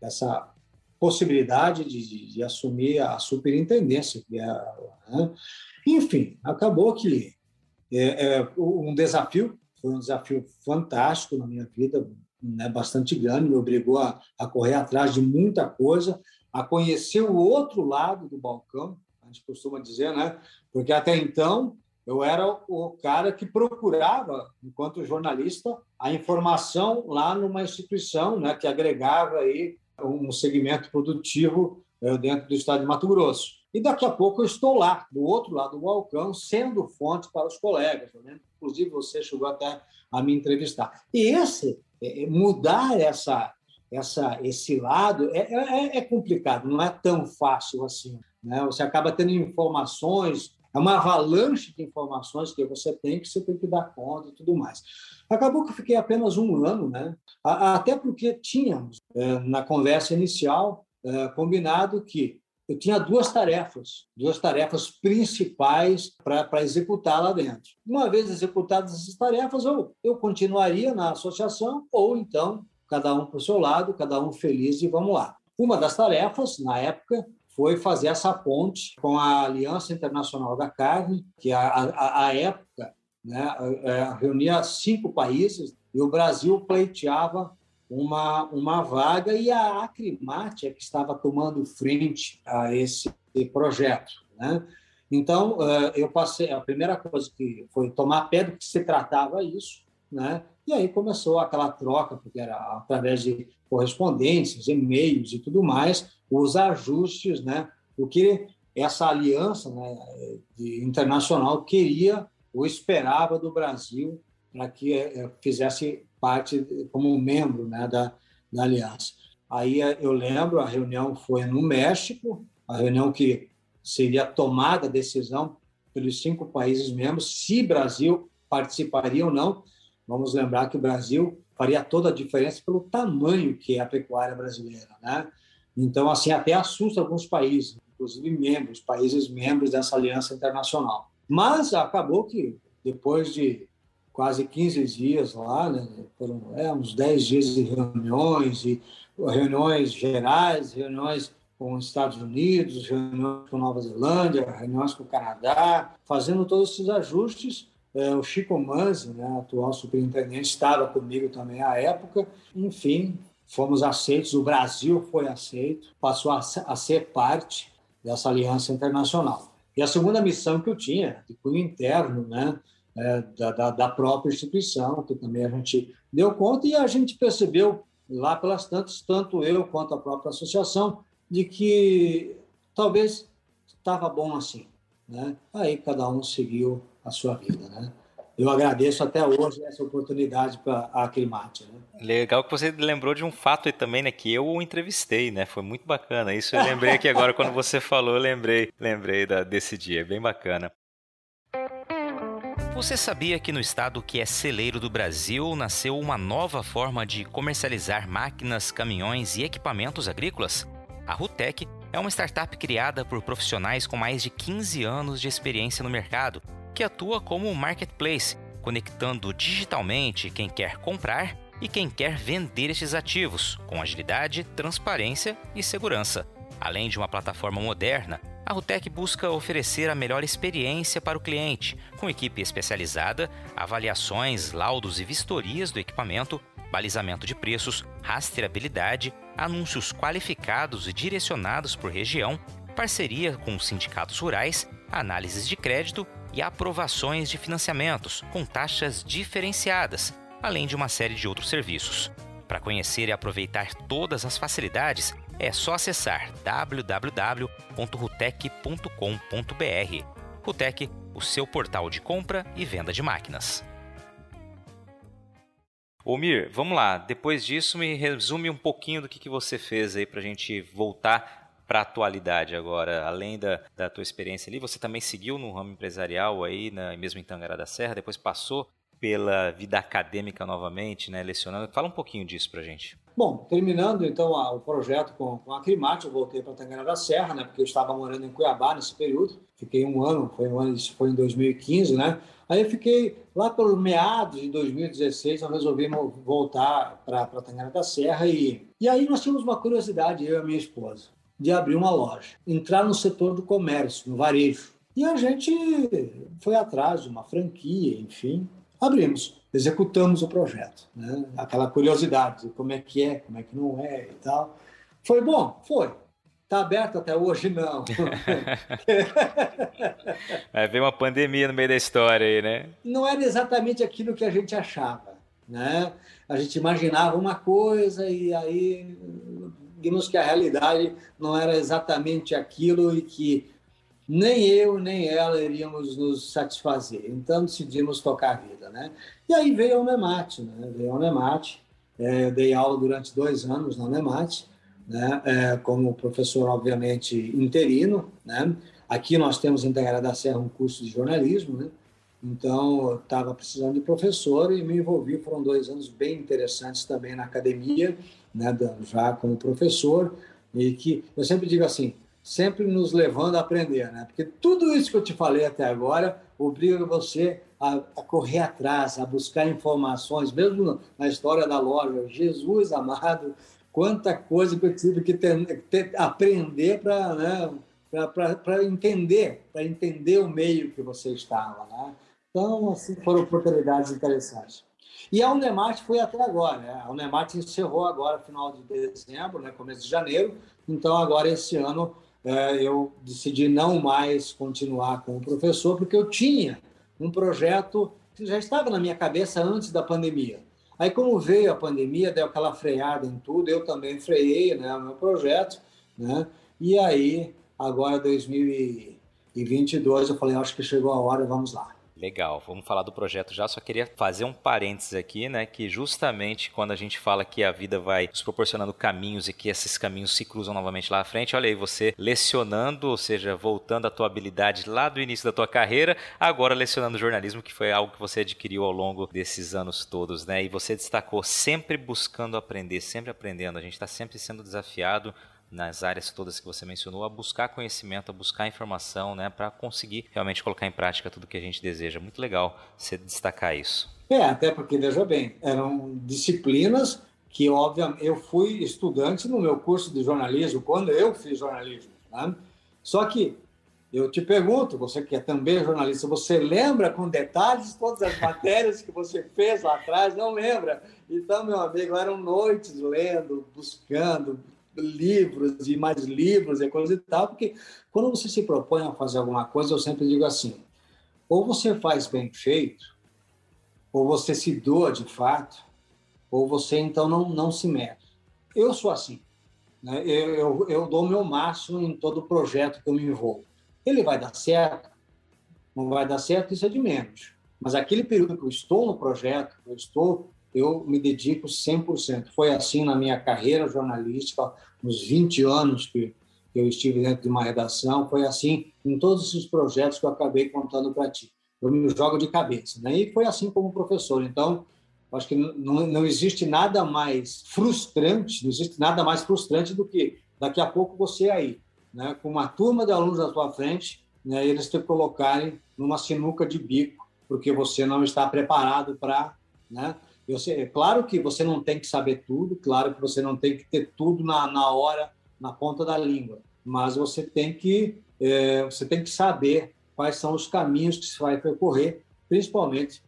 essa possibilidade de, de, de assumir a superintendência. É, né? Enfim, acabou que é, é, um desafio, foi um desafio fantástico na minha vida, né, bastante grande, me obrigou a, a correr atrás de muita coisa, a conhecer o outro lado do balcão, a gente costuma dizer, né? Porque até então eu era o cara que procurava, enquanto jornalista, a informação lá numa instituição, né, que agregava aí um segmento produtivo eh, dentro do estado de Mato Grosso. E daqui a pouco eu estou lá, do outro lado do balcão, sendo fonte para os colegas. Né? Inclusive, você chegou até a me entrevistar. E esse, eh, mudar essa, essa, esse lado é, é, é complicado, não é tão fácil assim. Né? Você acaba tendo informações é uma avalanche de informações que você tem que você tem que dar conta e tudo mais. Acabou que eu fiquei apenas um ano, né? Até porque tínhamos, é, na conversa inicial, é, combinado que eu tinha duas tarefas, duas tarefas principais para executar lá dentro. Uma vez executadas essas tarefas, ou eu continuaria na associação, ou então cada um para o seu lado, cada um feliz e vamos lá. Uma das tarefas, na época, foi fazer essa ponte com a Aliança Internacional da Carne, que a, a, a época né, é, reunia cinco países e o Brasil pleiteava uma, uma vaga e a Acrimate é que estava tomando frente a esse projeto. Né? Então, é, eu passei, a primeira coisa que foi tomar pé do que se tratava isso, né? E aí começou aquela troca, porque era através de correspondências, e-mails e tudo mais, os ajustes, né, o que essa aliança né, internacional queria ou esperava do Brasil para que é, fizesse parte como membro né, da, da aliança. Aí é, eu lembro, a reunião foi no México, a reunião que seria tomada a decisão pelos cinco países membros se Brasil participaria ou não. Vamos lembrar que o Brasil faria toda a diferença pelo tamanho que é a pecuária brasileira, né? Então, assim, até assusta alguns países, inclusive membros, países membros dessa aliança internacional. Mas acabou que, depois de quase 15 dias lá, né, foram é, uns 10 dias de reuniões, e reuniões gerais, reuniões com os Estados Unidos, reuniões com Nova Zelândia, reuniões com o Canadá, fazendo todos esses ajustes. É, o Chico Manzi, né, atual superintendente, estava comigo também à época. Enfim, fomos aceitos, o Brasil foi aceito, passou a, a ser parte dessa aliança internacional. E a segunda missão que eu tinha, de cunho interno, né, é, da, da, da, própria instituição, que também a gente deu conta e a gente percebeu lá pelas tantas, tanto eu quanto a própria associação, de que talvez estava bom assim. Né? Aí cada um seguiu a sua vida. Né? eu agradeço até hoje essa oportunidade para a Aclimate. Né? Legal que você lembrou de um fato aí também, né? Que eu o entrevistei, né? Foi muito bacana. Isso eu lembrei aqui agora, quando você falou, eu lembrei, lembrei da, desse dia. Bem bacana. Você sabia que no estado que é celeiro do Brasil nasceu uma nova forma de comercializar máquinas, caminhões e equipamentos agrícolas? A Rutec é uma startup criada por profissionais com mais de 15 anos de experiência no mercado que atua como marketplace, conectando digitalmente quem quer comprar e quem quer vender esses ativos, com agilidade, transparência e segurança. Além de uma plataforma moderna, a Rutec busca oferecer a melhor experiência para o cliente, com equipe especializada, avaliações, laudos e vistorias do equipamento, balizamento de preços, rastreabilidade, anúncios qualificados e direcionados por região, parceria com sindicatos rurais, análises de crédito e aprovações de financiamentos com taxas diferenciadas, além de uma série de outros serviços. Para conhecer e aproveitar todas as facilidades, é só acessar www.rutec.com.br. Rutec, o seu portal de compra e venda de máquinas. Ô Mir, vamos lá. Depois disso, me resume um pouquinho do que, que você fez aí para a gente voltar para a atualidade agora, além da, da tua experiência ali, você também seguiu no ramo empresarial aí, né, mesmo em Tangará da Serra, depois passou pela vida acadêmica novamente, né, lecionando. Fala um pouquinho disso para gente. Bom, terminando então a, o projeto com, com a Climate, eu voltei para Tangará da Serra, né, porque eu estava morando em Cuiabá nesse período. Fiquei um ano, foi um ano, isso foi em 2015, né? Aí eu fiquei lá pelo meados de 2016, nós resolvemos voltar para Tangará da Serra e, e aí nós tínhamos uma curiosidade, eu e a minha esposa de abrir uma loja, entrar no setor do comércio, no varejo. E a gente foi atrás de uma franquia, enfim, abrimos, executamos o projeto. Né? Aquela curiosidade de como é que é, como é que não é e tal. Foi bom? Foi. Está aberto até hoje? Não. Vai ver uma pandemia no meio da história aí, né? Não era exatamente aquilo que a gente achava. Né? A gente imaginava uma coisa e aí vimos que a realidade não era exatamente aquilo e que nem eu nem ela iríamos nos satisfazer. Então decidimos tocar a vida, né? E aí veio a Unemate, né? Veio a Unemate, é, dei aula durante dois anos na Unemate, né? É, como professor, obviamente, interino, né? Aqui nós temos em Integrada da Serra um curso de jornalismo, né? Então, estava precisando de professor e me envolvi. Foram dois anos bem interessantes também na academia, né, já como professor, e que eu sempre digo assim, sempre nos levando a aprender, né? Porque tudo isso que eu te falei até agora obriga você a, a correr atrás, a buscar informações, mesmo na história da loja. Jesus amado, quanta coisa que eu tive que ter, ter, aprender para né, para entender, para entender o meio que você estava, né? Então, assim, foram oportunidades interessantes. E a Unemate foi até agora, né? A Unemate encerrou agora, final de dezembro, né? começo de janeiro. Então, agora, esse ano, é, eu decidi não mais continuar como professor, porque eu tinha um projeto que já estava na minha cabeça antes da pandemia. Aí, como veio a pandemia, deu aquela freada em tudo, eu também freiei né, o meu projeto, né? E aí, agora, 2022, eu falei, acho que chegou a hora, vamos lá. Legal, vamos falar do projeto já. Só queria fazer um parênteses aqui, né? Que justamente quando a gente fala que a vida vai nos proporcionando caminhos e que esses caminhos se cruzam novamente lá à frente, olha aí, você lecionando, ou seja, voltando a tua habilidade lá do início da tua carreira, agora lecionando jornalismo, que foi algo que você adquiriu ao longo desses anos todos, né? E você destacou sempre buscando aprender, sempre aprendendo. A gente está sempre sendo desafiado nas áreas todas que você mencionou, a buscar conhecimento, a buscar informação, né, para conseguir realmente colocar em prática tudo que a gente deseja. Muito legal você destacar isso. É, até porque, veja bem, eram disciplinas que, obviamente, eu fui estudante no meu curso de jornalismo, quando eu fiz jornalismo. Né? Só que eu te pergunto, você que é também jornalista, você lembra com detalhes todas as matérias que você fez lá atrás? Não lembra? Então, meu amigo, eram noites lendo, buscando livros e mais livros e coisa e tal, porque quando você se propõe a fazer alguma coisa, eu sempre digo assim: ou você faz bem feito, ou você se doa de fato, ou você então não, não se mete. Eu sou assim. Né? Eu, eu, eu dou o meu máximo em todo projeto que eu me envolvo. Ele vai dar certo? Não vai dar certo, isso é de menos. Mas aquele período que eu estou no projeto, eu estou, eu me dedico 100%. Foi assim na minha carreira jornalística, nos 20 anos que eu estive dentro de uma redação, foi assim em todos esses projetos que eu acabei contando para ti. Eu me jogo de cabeça, né? E foi assim como professor. Então, acho que não, não existe nada mais frustrante, não existe nada mais frustrante do que daqui a pouco você aí, né, com uma turma de alunos à sua frente, né, eles te colocarem numa sinuca de bico, porque você não está preparado para. Né? Eu sei, é claro que você não tem que saber tudo, claro que você não tem que ter tudo na, na hora, na ponta da língua, mas você tem que é, você tem que saber quais são os caminhos que você vai percorrer, principalmente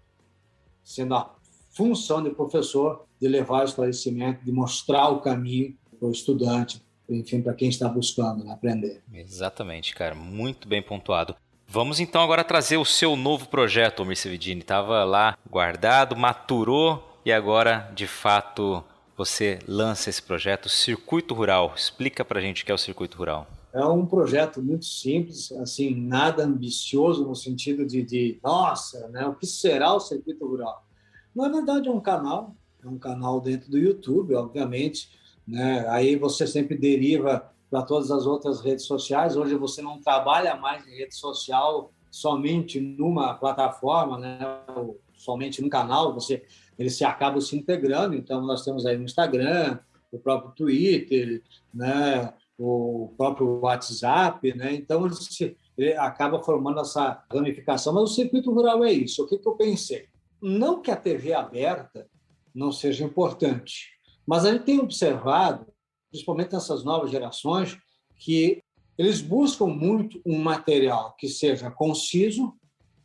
sendo a função de professor de levar o esclarecimento, de mostrar o caminho para o estudante, enfim, para quem está buscando né, aprender. Exatamente, cara, muito bem pontuado. Vamos então agora trazer o seu novo projeto, Omir Sevidini. Estava lá guardado, maturou e agora, de fato, você lança esse projeto Circuito Rural. Explica para a gente o que é o Circuito Rural. É um projeto muito simples, assim, nada ambicioso no sentido de, de nossa, né, o que será o Circuito Rural? Na verdade, é um canal, é um canal dentro do YouTube, obviamente. Né? Aí você sempre deriva para todas as outras redes sociais. Hoje você não trabalha mais em rede social somente numa plataforma, né? Ou somente num canal. Você eles se acabam se integrando. Então nós temos aí o Instagram, o próprio Twitter, né? O próprio WhatsApp, né? Então ele, se, ele acaba formando essa ramificação. Mas o circuito rural é isso. O que, que eu pensei? Não que a TV aberta não seja importante, mas a gente tem observado, principalmente nessas novas gerações, que eles buscam muito um material que seja conciso,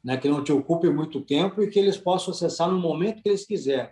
né, que não te ocupe muito tempo e que eles possam acessar no momento que eles quiserem,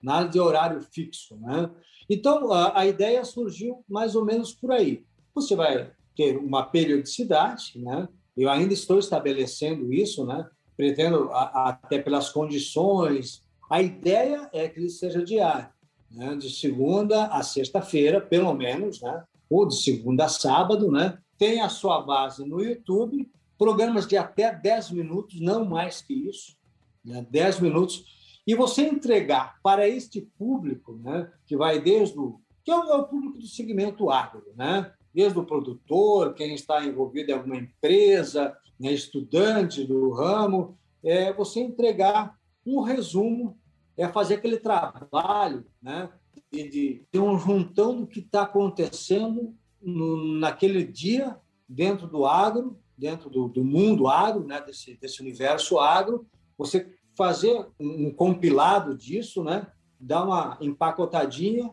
nada de horário fixo. Né? Então, a, a ideia surgiu mais ou menos por aí. Você vai ter uma periodicidade, né? eu ainda estou estabelecendo isso, né? pretendo, até pelas condições, a ideia é que ele seja diário, né? de segunda a sexta-feira, pelo menos, né? ou de segunda a sábado, né? tem a sua base no YouTube, programas de até 10 minutos, não mais que isso, né? 10 minutos, e você entregar para este público, né? que vai desde o que é o público do segmento agro, né? desde o produtor, quem está envolvido em alguma empresa, né, estudante do ramo, é você entregar um resumo, é fazer aquele trabalho né, de, de um juntão do que está acontecendo no, naquele dia dentro do agro, dentro do, do mundo agro, né, desse, desse universo agro, você fazer um, compilado disso, né, dar uma empacotadinha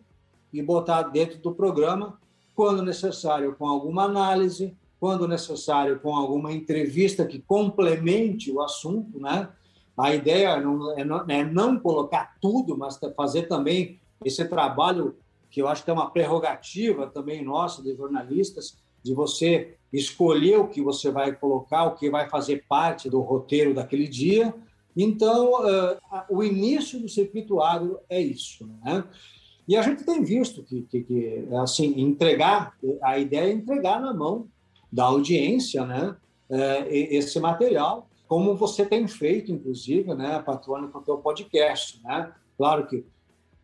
e botar dentro do programa, quando necessário, com alguma análise, quando necessário, com alguma entrevista que complemente o assunto, né? A ideia não, é, não, é não colocar tudo, mas fazer também esse trabalho que eu acho que é uma prerrogativa também nossa de jornalistas, de você escolher o que você vai colocar, o que vai fazer parte do roteiro daquele dia. Então, uh, o início do circuito agro é isso, né? E a gente tem visto que, que, que assim, entregar, a ideia é entregar na mão da audiência, né? É, esse material, como você tem feito, inclusive, né, patrônio, com o teu podcast, né? Claro que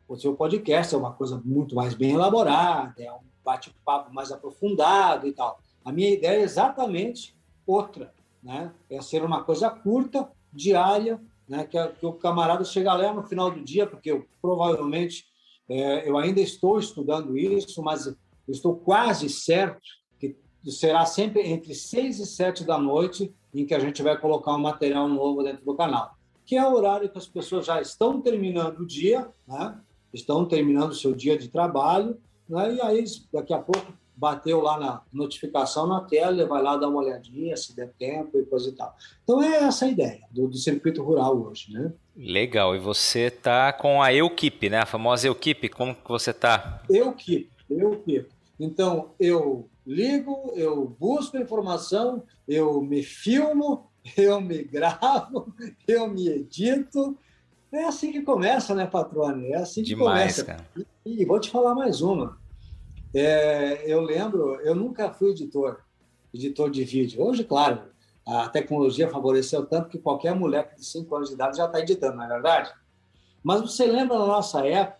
o seu podcast é uma coisa muito mais bem elaborada, é um bate-papo mais aprofundado e tal. A minha ideia é exatamente outra, né? É ser uma coisa curta, diária, né? Que, que o camarada chega lá no final do dia, porque eu provavelmente é, eu ainda estou estudando isso, mas estou quase certo será sempre entre 6 e 7 da noite em que a gente vai colocar um material novo dentro do canal, que é o horário que as pessoas já estão terminando o dia, né? estão terminando o seu dia de trabalho, né? e aí daqui a pouco bateu lá na notificação na tela, vai lá dar uma olhadinha, se der tempo e coisa e tal. Então é essa a ideia do, do circuito rural hoje, né? Legal. E você tá com a Eukip, né? A famosa Eukip. Como que você tá? Eukip, Eukip. Então eu ligo, eu busco informação, eu me filmo, eu me gravo, eu me edito. É assim que começa, né, Patrone? É assim que Demais, começa. Cara. E, e vou te falar mais uma. É, eu lembro, eu nunca fui editor, editor de vídeo. Hoje, claro, a tecnologia favoreceu tanto que qualquer mulher de 5 anos de idade já está editando, não é verdade? Mas você lembra na nossa época,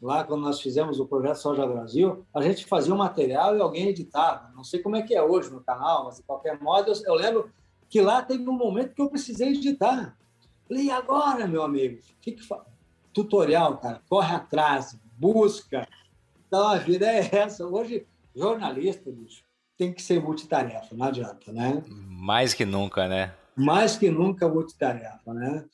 lá quando nós fizemos o projeto Soja Brasil, a gente fazia um material e alguém editava. Não sei como é que é hoje no canal, mas de qualquer modo, eu, eu lembro que lá teve um momento que eu precisei editar. Falei, e agora, meu amigo? Que que fa... Tutorial, cara, corre atrás, busca, então a vida é essa. Hoje, jornalista, bicho, tem que ser multitarefa, não adianta, né? Mais que nunca, né? Mais que nunca multitarefa, né?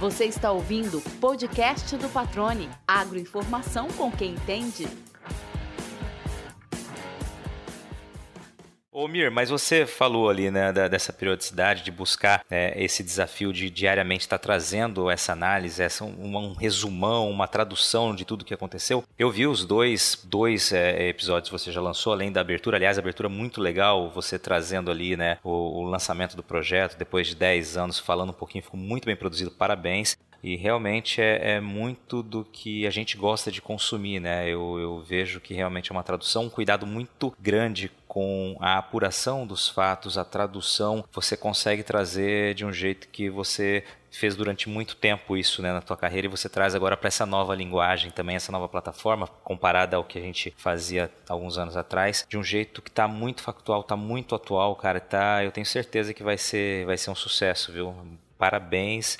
Você está ouvindo o podcast do Patrone. Agroinformação com quem entende. Ô Mir, mas você falou ali, né, da, dessa periodicidade, de buscar é, esse desafio de diariamente estar tá trazendo essa análise, essa, um, um, resumão, uma tradução de tudo que aconteceu. Eu vi os dois, dois é, episódios que você já lançou, além da abertura. Aliás, a abertura é muito legal, você trazendo ali né, o, o lançamento do projeto, depois de 10 anos, falando um pouquinho, ficou muito bem produzido, parabéns. E realmente é, é, muito do que a gente gosta de consumir, né? Eu, eu, vejo que realmente é uma tradução, um cuidado muito grande com a apuração dos fatos, a tradução. Você consegue trazer de um jeito que você fez durante muito tempo isso né, na tua carreira e você traz agora para essa nova linguagem também, essa nova plataforma, comparada ao que a gente fazia alguns anos atrás, de um jeito que está muito factual, está muito atual, cara. Tá, eu tenho certeza que vai ser, vai ser um sucesso, viu? Parabéns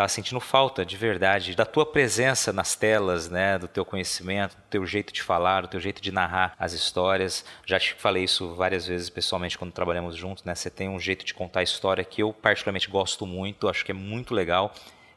estava sentindo falta de verdade da tua presença nas telas, né, do teu conhecimento, do teu jeito de falar, do teu jeito de narrar as histórias. Já te falei isso várias vezes pessoalmente quando trabalhamos juntos, né? Você tem um jeito de contar a história que eu particularmente gosto muito, acho que é muito legal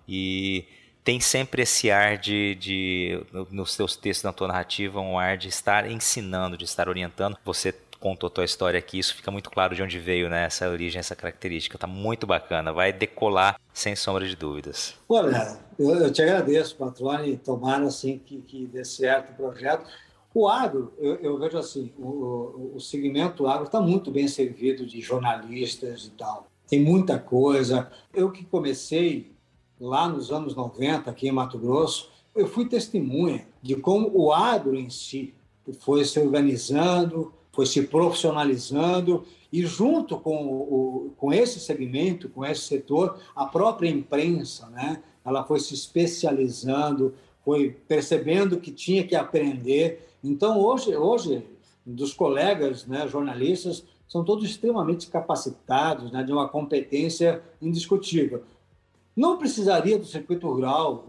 e tem sempre esse ar de, de nos teus textos, na tua narrativa, um ar de estar ensinando, de estar orientando. Você contou a tua história aqui, isso fica muito claro de onde veio né, essa origem, essa característica. Tá muito bacana, vai decolar sem sombra de dúvidas. Olha, eu, eu te agradeço, Patrone, tomara assim que, que dê certo o projeto. O agro, eu, eu vejo assim, o, o, o segmento agro está muito bem servido de jornalistas e tal. Tem muita coisa. Eu que comecei lá nos anos 90, aqui em Mato Grosso, eu fui testemunha de como o agro em si foi se organizando, foi se profissionalizando e junto com, o, com esse segmento, com esse setor, a própria imprensa, né, ela foi se especializando, foi percebendo que tinha que aprender. Então hoje, hoje dos colegas, né, jornalistas, são todos extremamente capacitados, né, de uma competência indiscutível. Não precisaria do circuito rural,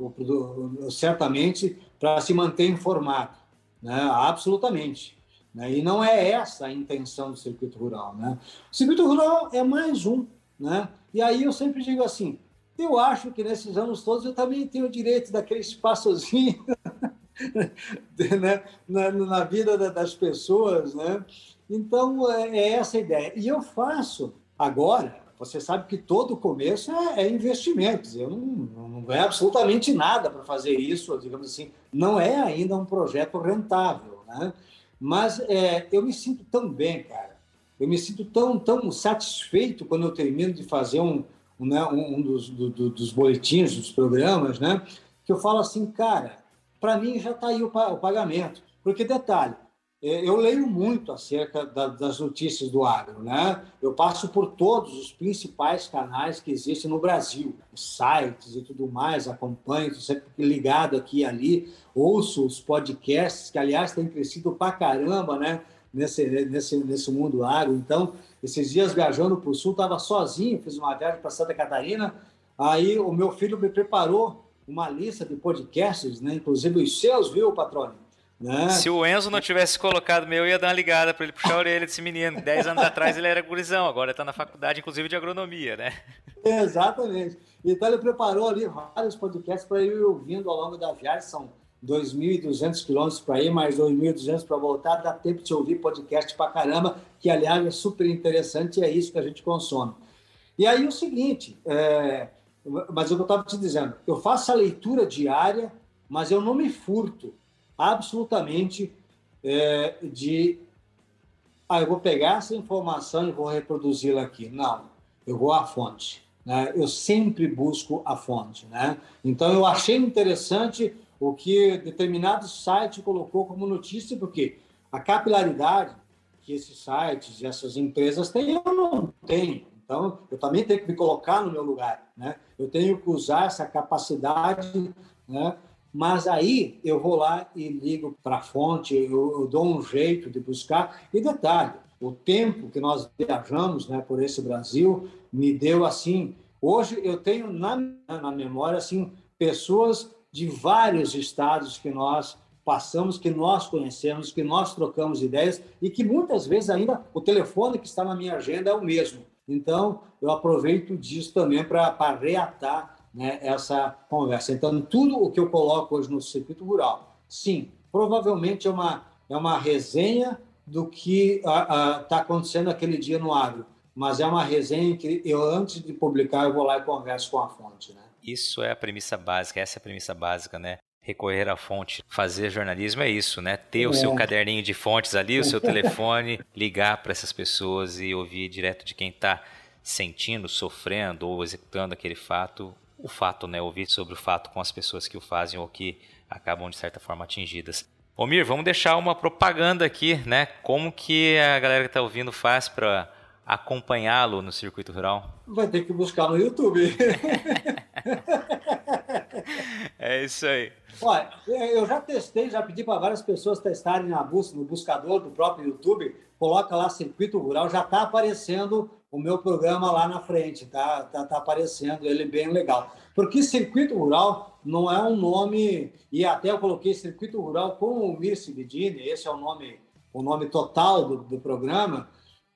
certamente, para se manter informado, né? absolutamente. Né? E não é essa a intenção do circuito rural. Né? O circuito rural é mais um. Né? E aí eu sempre digo assim: eu acho que nesses anos todos eu também tenho direito daquele espaçozinho né? na, na, vida das pessoas. Né? Então, é, é essa a ideia. E eu faço agora. Você sabe que todo começo é, é investimentos. Eu não, não ganho absolutamente nada para fazer isso, digamos assim. Não é ainda um projeto rentável. Né? Mas é, eu me sinto tão bem, cara. Eu me sinto tão, tão satisfeito quando eu termino de fazer um, um, né, um dos, do, dos boletins, dos programas, né? Que eu falo assim, cara, para mim já está aí o, o pagamento. Porque, detalhe, eu leio muito acerca das notícias do agro, né? Eu passo por todos os principais canais que existem no Brasil, sites e tudo mais, acompanho, sempre ligado aqui e ali, ouço os podcasts, que aliás têm crescido pra caramba, né? Nesse, nesse, nesse mundo agro. Então, esses dias viajando para o sul, estava sozinho, fiz uma viagem para Santa Catarina, aí o meu filho me preparou uma lista de podcasts, né? Inclusive os seus, viu, patrônio? Né? Se o Enzo não tivesse colocado meu, eu ia dar uma ligada para ele puxar a orelha desse menino. Dez anos atrás ele era gurizão, agora está na faculdade, inclusive de agronomia, né? Exatamente. Então ele preparou ali vários podcasts para ir ouvindo ao longo da viagem. São 2.200 quilômetros para ir, mais 2.200 para voltar. Dá tempo de ouvir podcast para caramba, que aliás é super interessante e é isso que a gente consome. E aí o seguinte, é, mas o que eu estava te dizendo, eu faço a leitura diária, mas eu não me furto absolutamente é, de ah, eu vou pegar essa informação e vou reproduzi-la aqui. Não, eu vou à fonte. Né? Eu sempre busco a fonte. Né? Então, eu achei interessante o que determinado site colocou como notícia, porque a capilaridade que esses sites e essas empresas têm, eu não tenho. Então, eu também tenho que me colocar no meu lugar. Né? Eu tenho que usar essa capacidade, né? Mas aí eu vou lá e ligo para a fonte, eu, eu, dou um jeito de buscar. E detalhe, o tempo que nós viajamos né, por esse Brasil me deu assim. Hoje eu tenho na, na memória assim pessoas de vários estados que nós passamos, que nós conhecemos, que nós trocamos ideias e que muitas vezes ainda o telefone que está na minha agenda é o mesmo. Então, eu aproveito disso também para reatar né, essa conversa. Então, tudo o que eu coloco hoje no circuito rural, sim, provavelmente é uma, é uma resenha do que está acontecendo aquele dia no agro, mas é uma resenha que eu, antes de publicar, eu vou lá e converso com a fonte. Né? Isso é a premissa básica, essa é a premissa básica, né? recorrer à fonte. Fazer jornalismo é isso, né? Ter é. o seu caderninho de fontes ali, o seu telefone, ligar para essas pessoas e ouvir direto de quem está sentindo, sofrendo ou executando aquele fato, o fato, né? Ouvir sobre o fato com as pessoas que o fazem ou que acabam de certa forma atingidas. Omir, vamos deixar uma propaganda aqui, né? Como que a galera que está ouvindo faz para acompanhá-lo no circuito rural? Vai ter que buscar no YouTube. é isso aí. Olha, eu já testei, já pedi para várias pessoas testarem na no buscador do próprio YouTube, coloca lá Circuito Rural, já está aparecendo o meu programa lá na frente, tá, tá, tá aparecendo ele bem legal. Porque Circuito Rural não é um nome, e até eu coloquei Circuito Rural com o Mir Cividini, esse é o nome, o nome total do, do programa,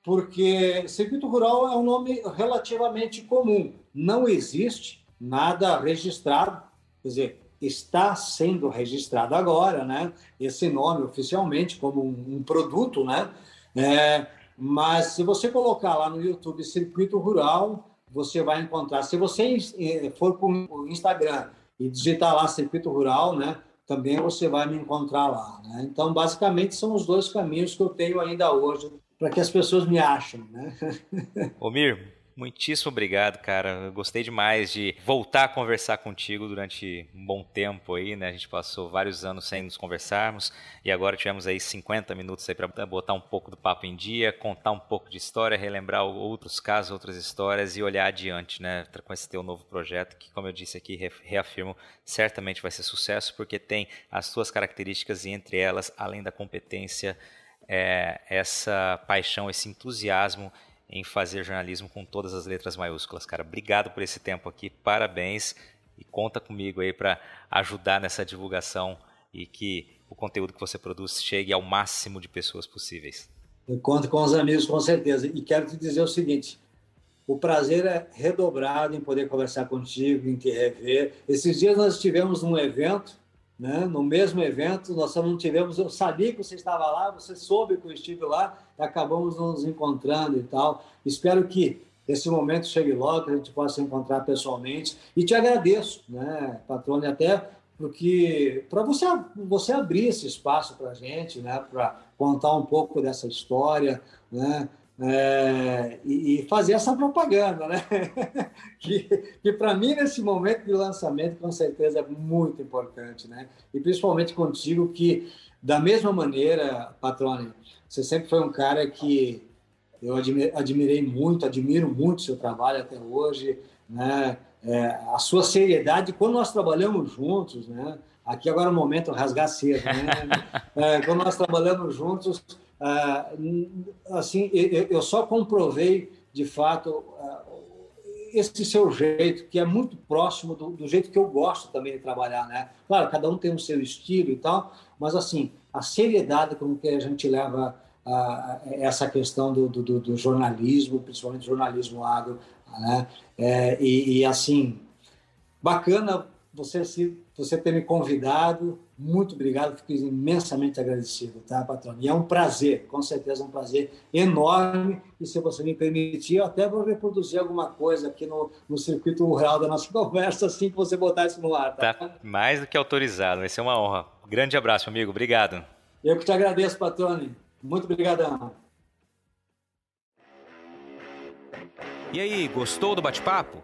porque Circuito Rural é um nome relativamente comum. Não existe nada registrado, quer dizer, está sendo registrado agora, né? Esse nome oficialmente como um, um produto, né? É, mas se você colocar lá no YouTube Circuito Rural, você vai encontrar. Se você eh, for para o Instagram e digitar lá Circuito Rural, né? Também você vai me encontrar lá. Né? Então, basicamente, são os dois caminhos que eu tenho ainda hoje para que as pessoas me achem. Né? Omir, Muitíssimo obrigado, cara. Eu gostei demais de voltar a conversar contigo durante um bom tempo aí, né? A gente passou vários anos sem nos conversarmos e agora tivemos aí 50 minutos aí para botar um pouco do papo em dia, contar um pouco de história, relembrar outros casos, outras histórias e olhar adiante, né? Com esse teu novo projeto que, como eu disse aqui, reafirmo, certamente vai ser sucesso porque tem as suas características e entre elas, além da competência, é, essa paixão, esse entusiasmo em fazer jornalismo com todas as letras maiúsculas, cara. Obrigado por esse tempo aqui, parabéns e conta comigo aí para ajudar nessa divulgação e que o conteúdo que você produz chegue ao máximo de pessoas possíveis. Eu conto com os amigos, com certeza. E quero te dizer o seguinte: o prazer é redobrado em poder conversar contigo, em te rever. Esses dias nós estivemos num evento né? No mesmo evento, nós só não tivemos. Eu sabia que você estava lá, você soube que eu estive lá, e acabamos nos encontrando e tal. Espero que esse momento chegue logo, que a gente possa encontrar pessoalmente. E te agradeço, né, Patrone, até porque para você você abrir esse espaço para a gente, né, para contar um pouco dessa história, né, é, e, e, fazer essa propaganda, né? que, que para mim, nesse momento de lançamento, com certeza é muito importante, né? E principalmente contigo, que da mesma maneira, Patrone, você sempre foi um cara que eu admirei muito, admiro muito seu trabalho até hoje, né? É, a sua seriedade, quando nós trabalhamos juntos, né? Aqui agora é o momento rasgar cedo, né? É, quando nós trabalhamos juntos, assim, eu só comprovei, de fato, ah, esse seu jeito, que é muito próximo do, do, jeito que eu gosto também de trabalhar, né? Claro, cada um tem o seu estilo e tal, mas assim, a seriedade com que a gente leva a, a essa questão do, do, do, jornalismo, principalmente jornalismo agro, né? É, e, e, assim, bacana você, se, você ter me convidado, muito obrigado, fico imensamente agradecido, tá, patrão? E é um prazer, com certeza um prazer enorme. E se você me permitir, eu até vou reproduzir alguma coisa aqui no, no circuito real da nossa conversa, assim que você botar isso no ar. Tá, tá mais do que autorizado, vai ser uma honra. Grande abraço, amigo. Obrigado. Eu que te agradeço, Patrone. Muito obrigadão. E aí, gostou do bate-papo?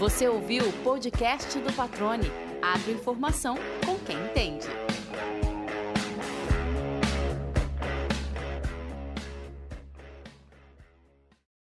Você ouviu o podcast do Patrone. Agroinformação com quem entende.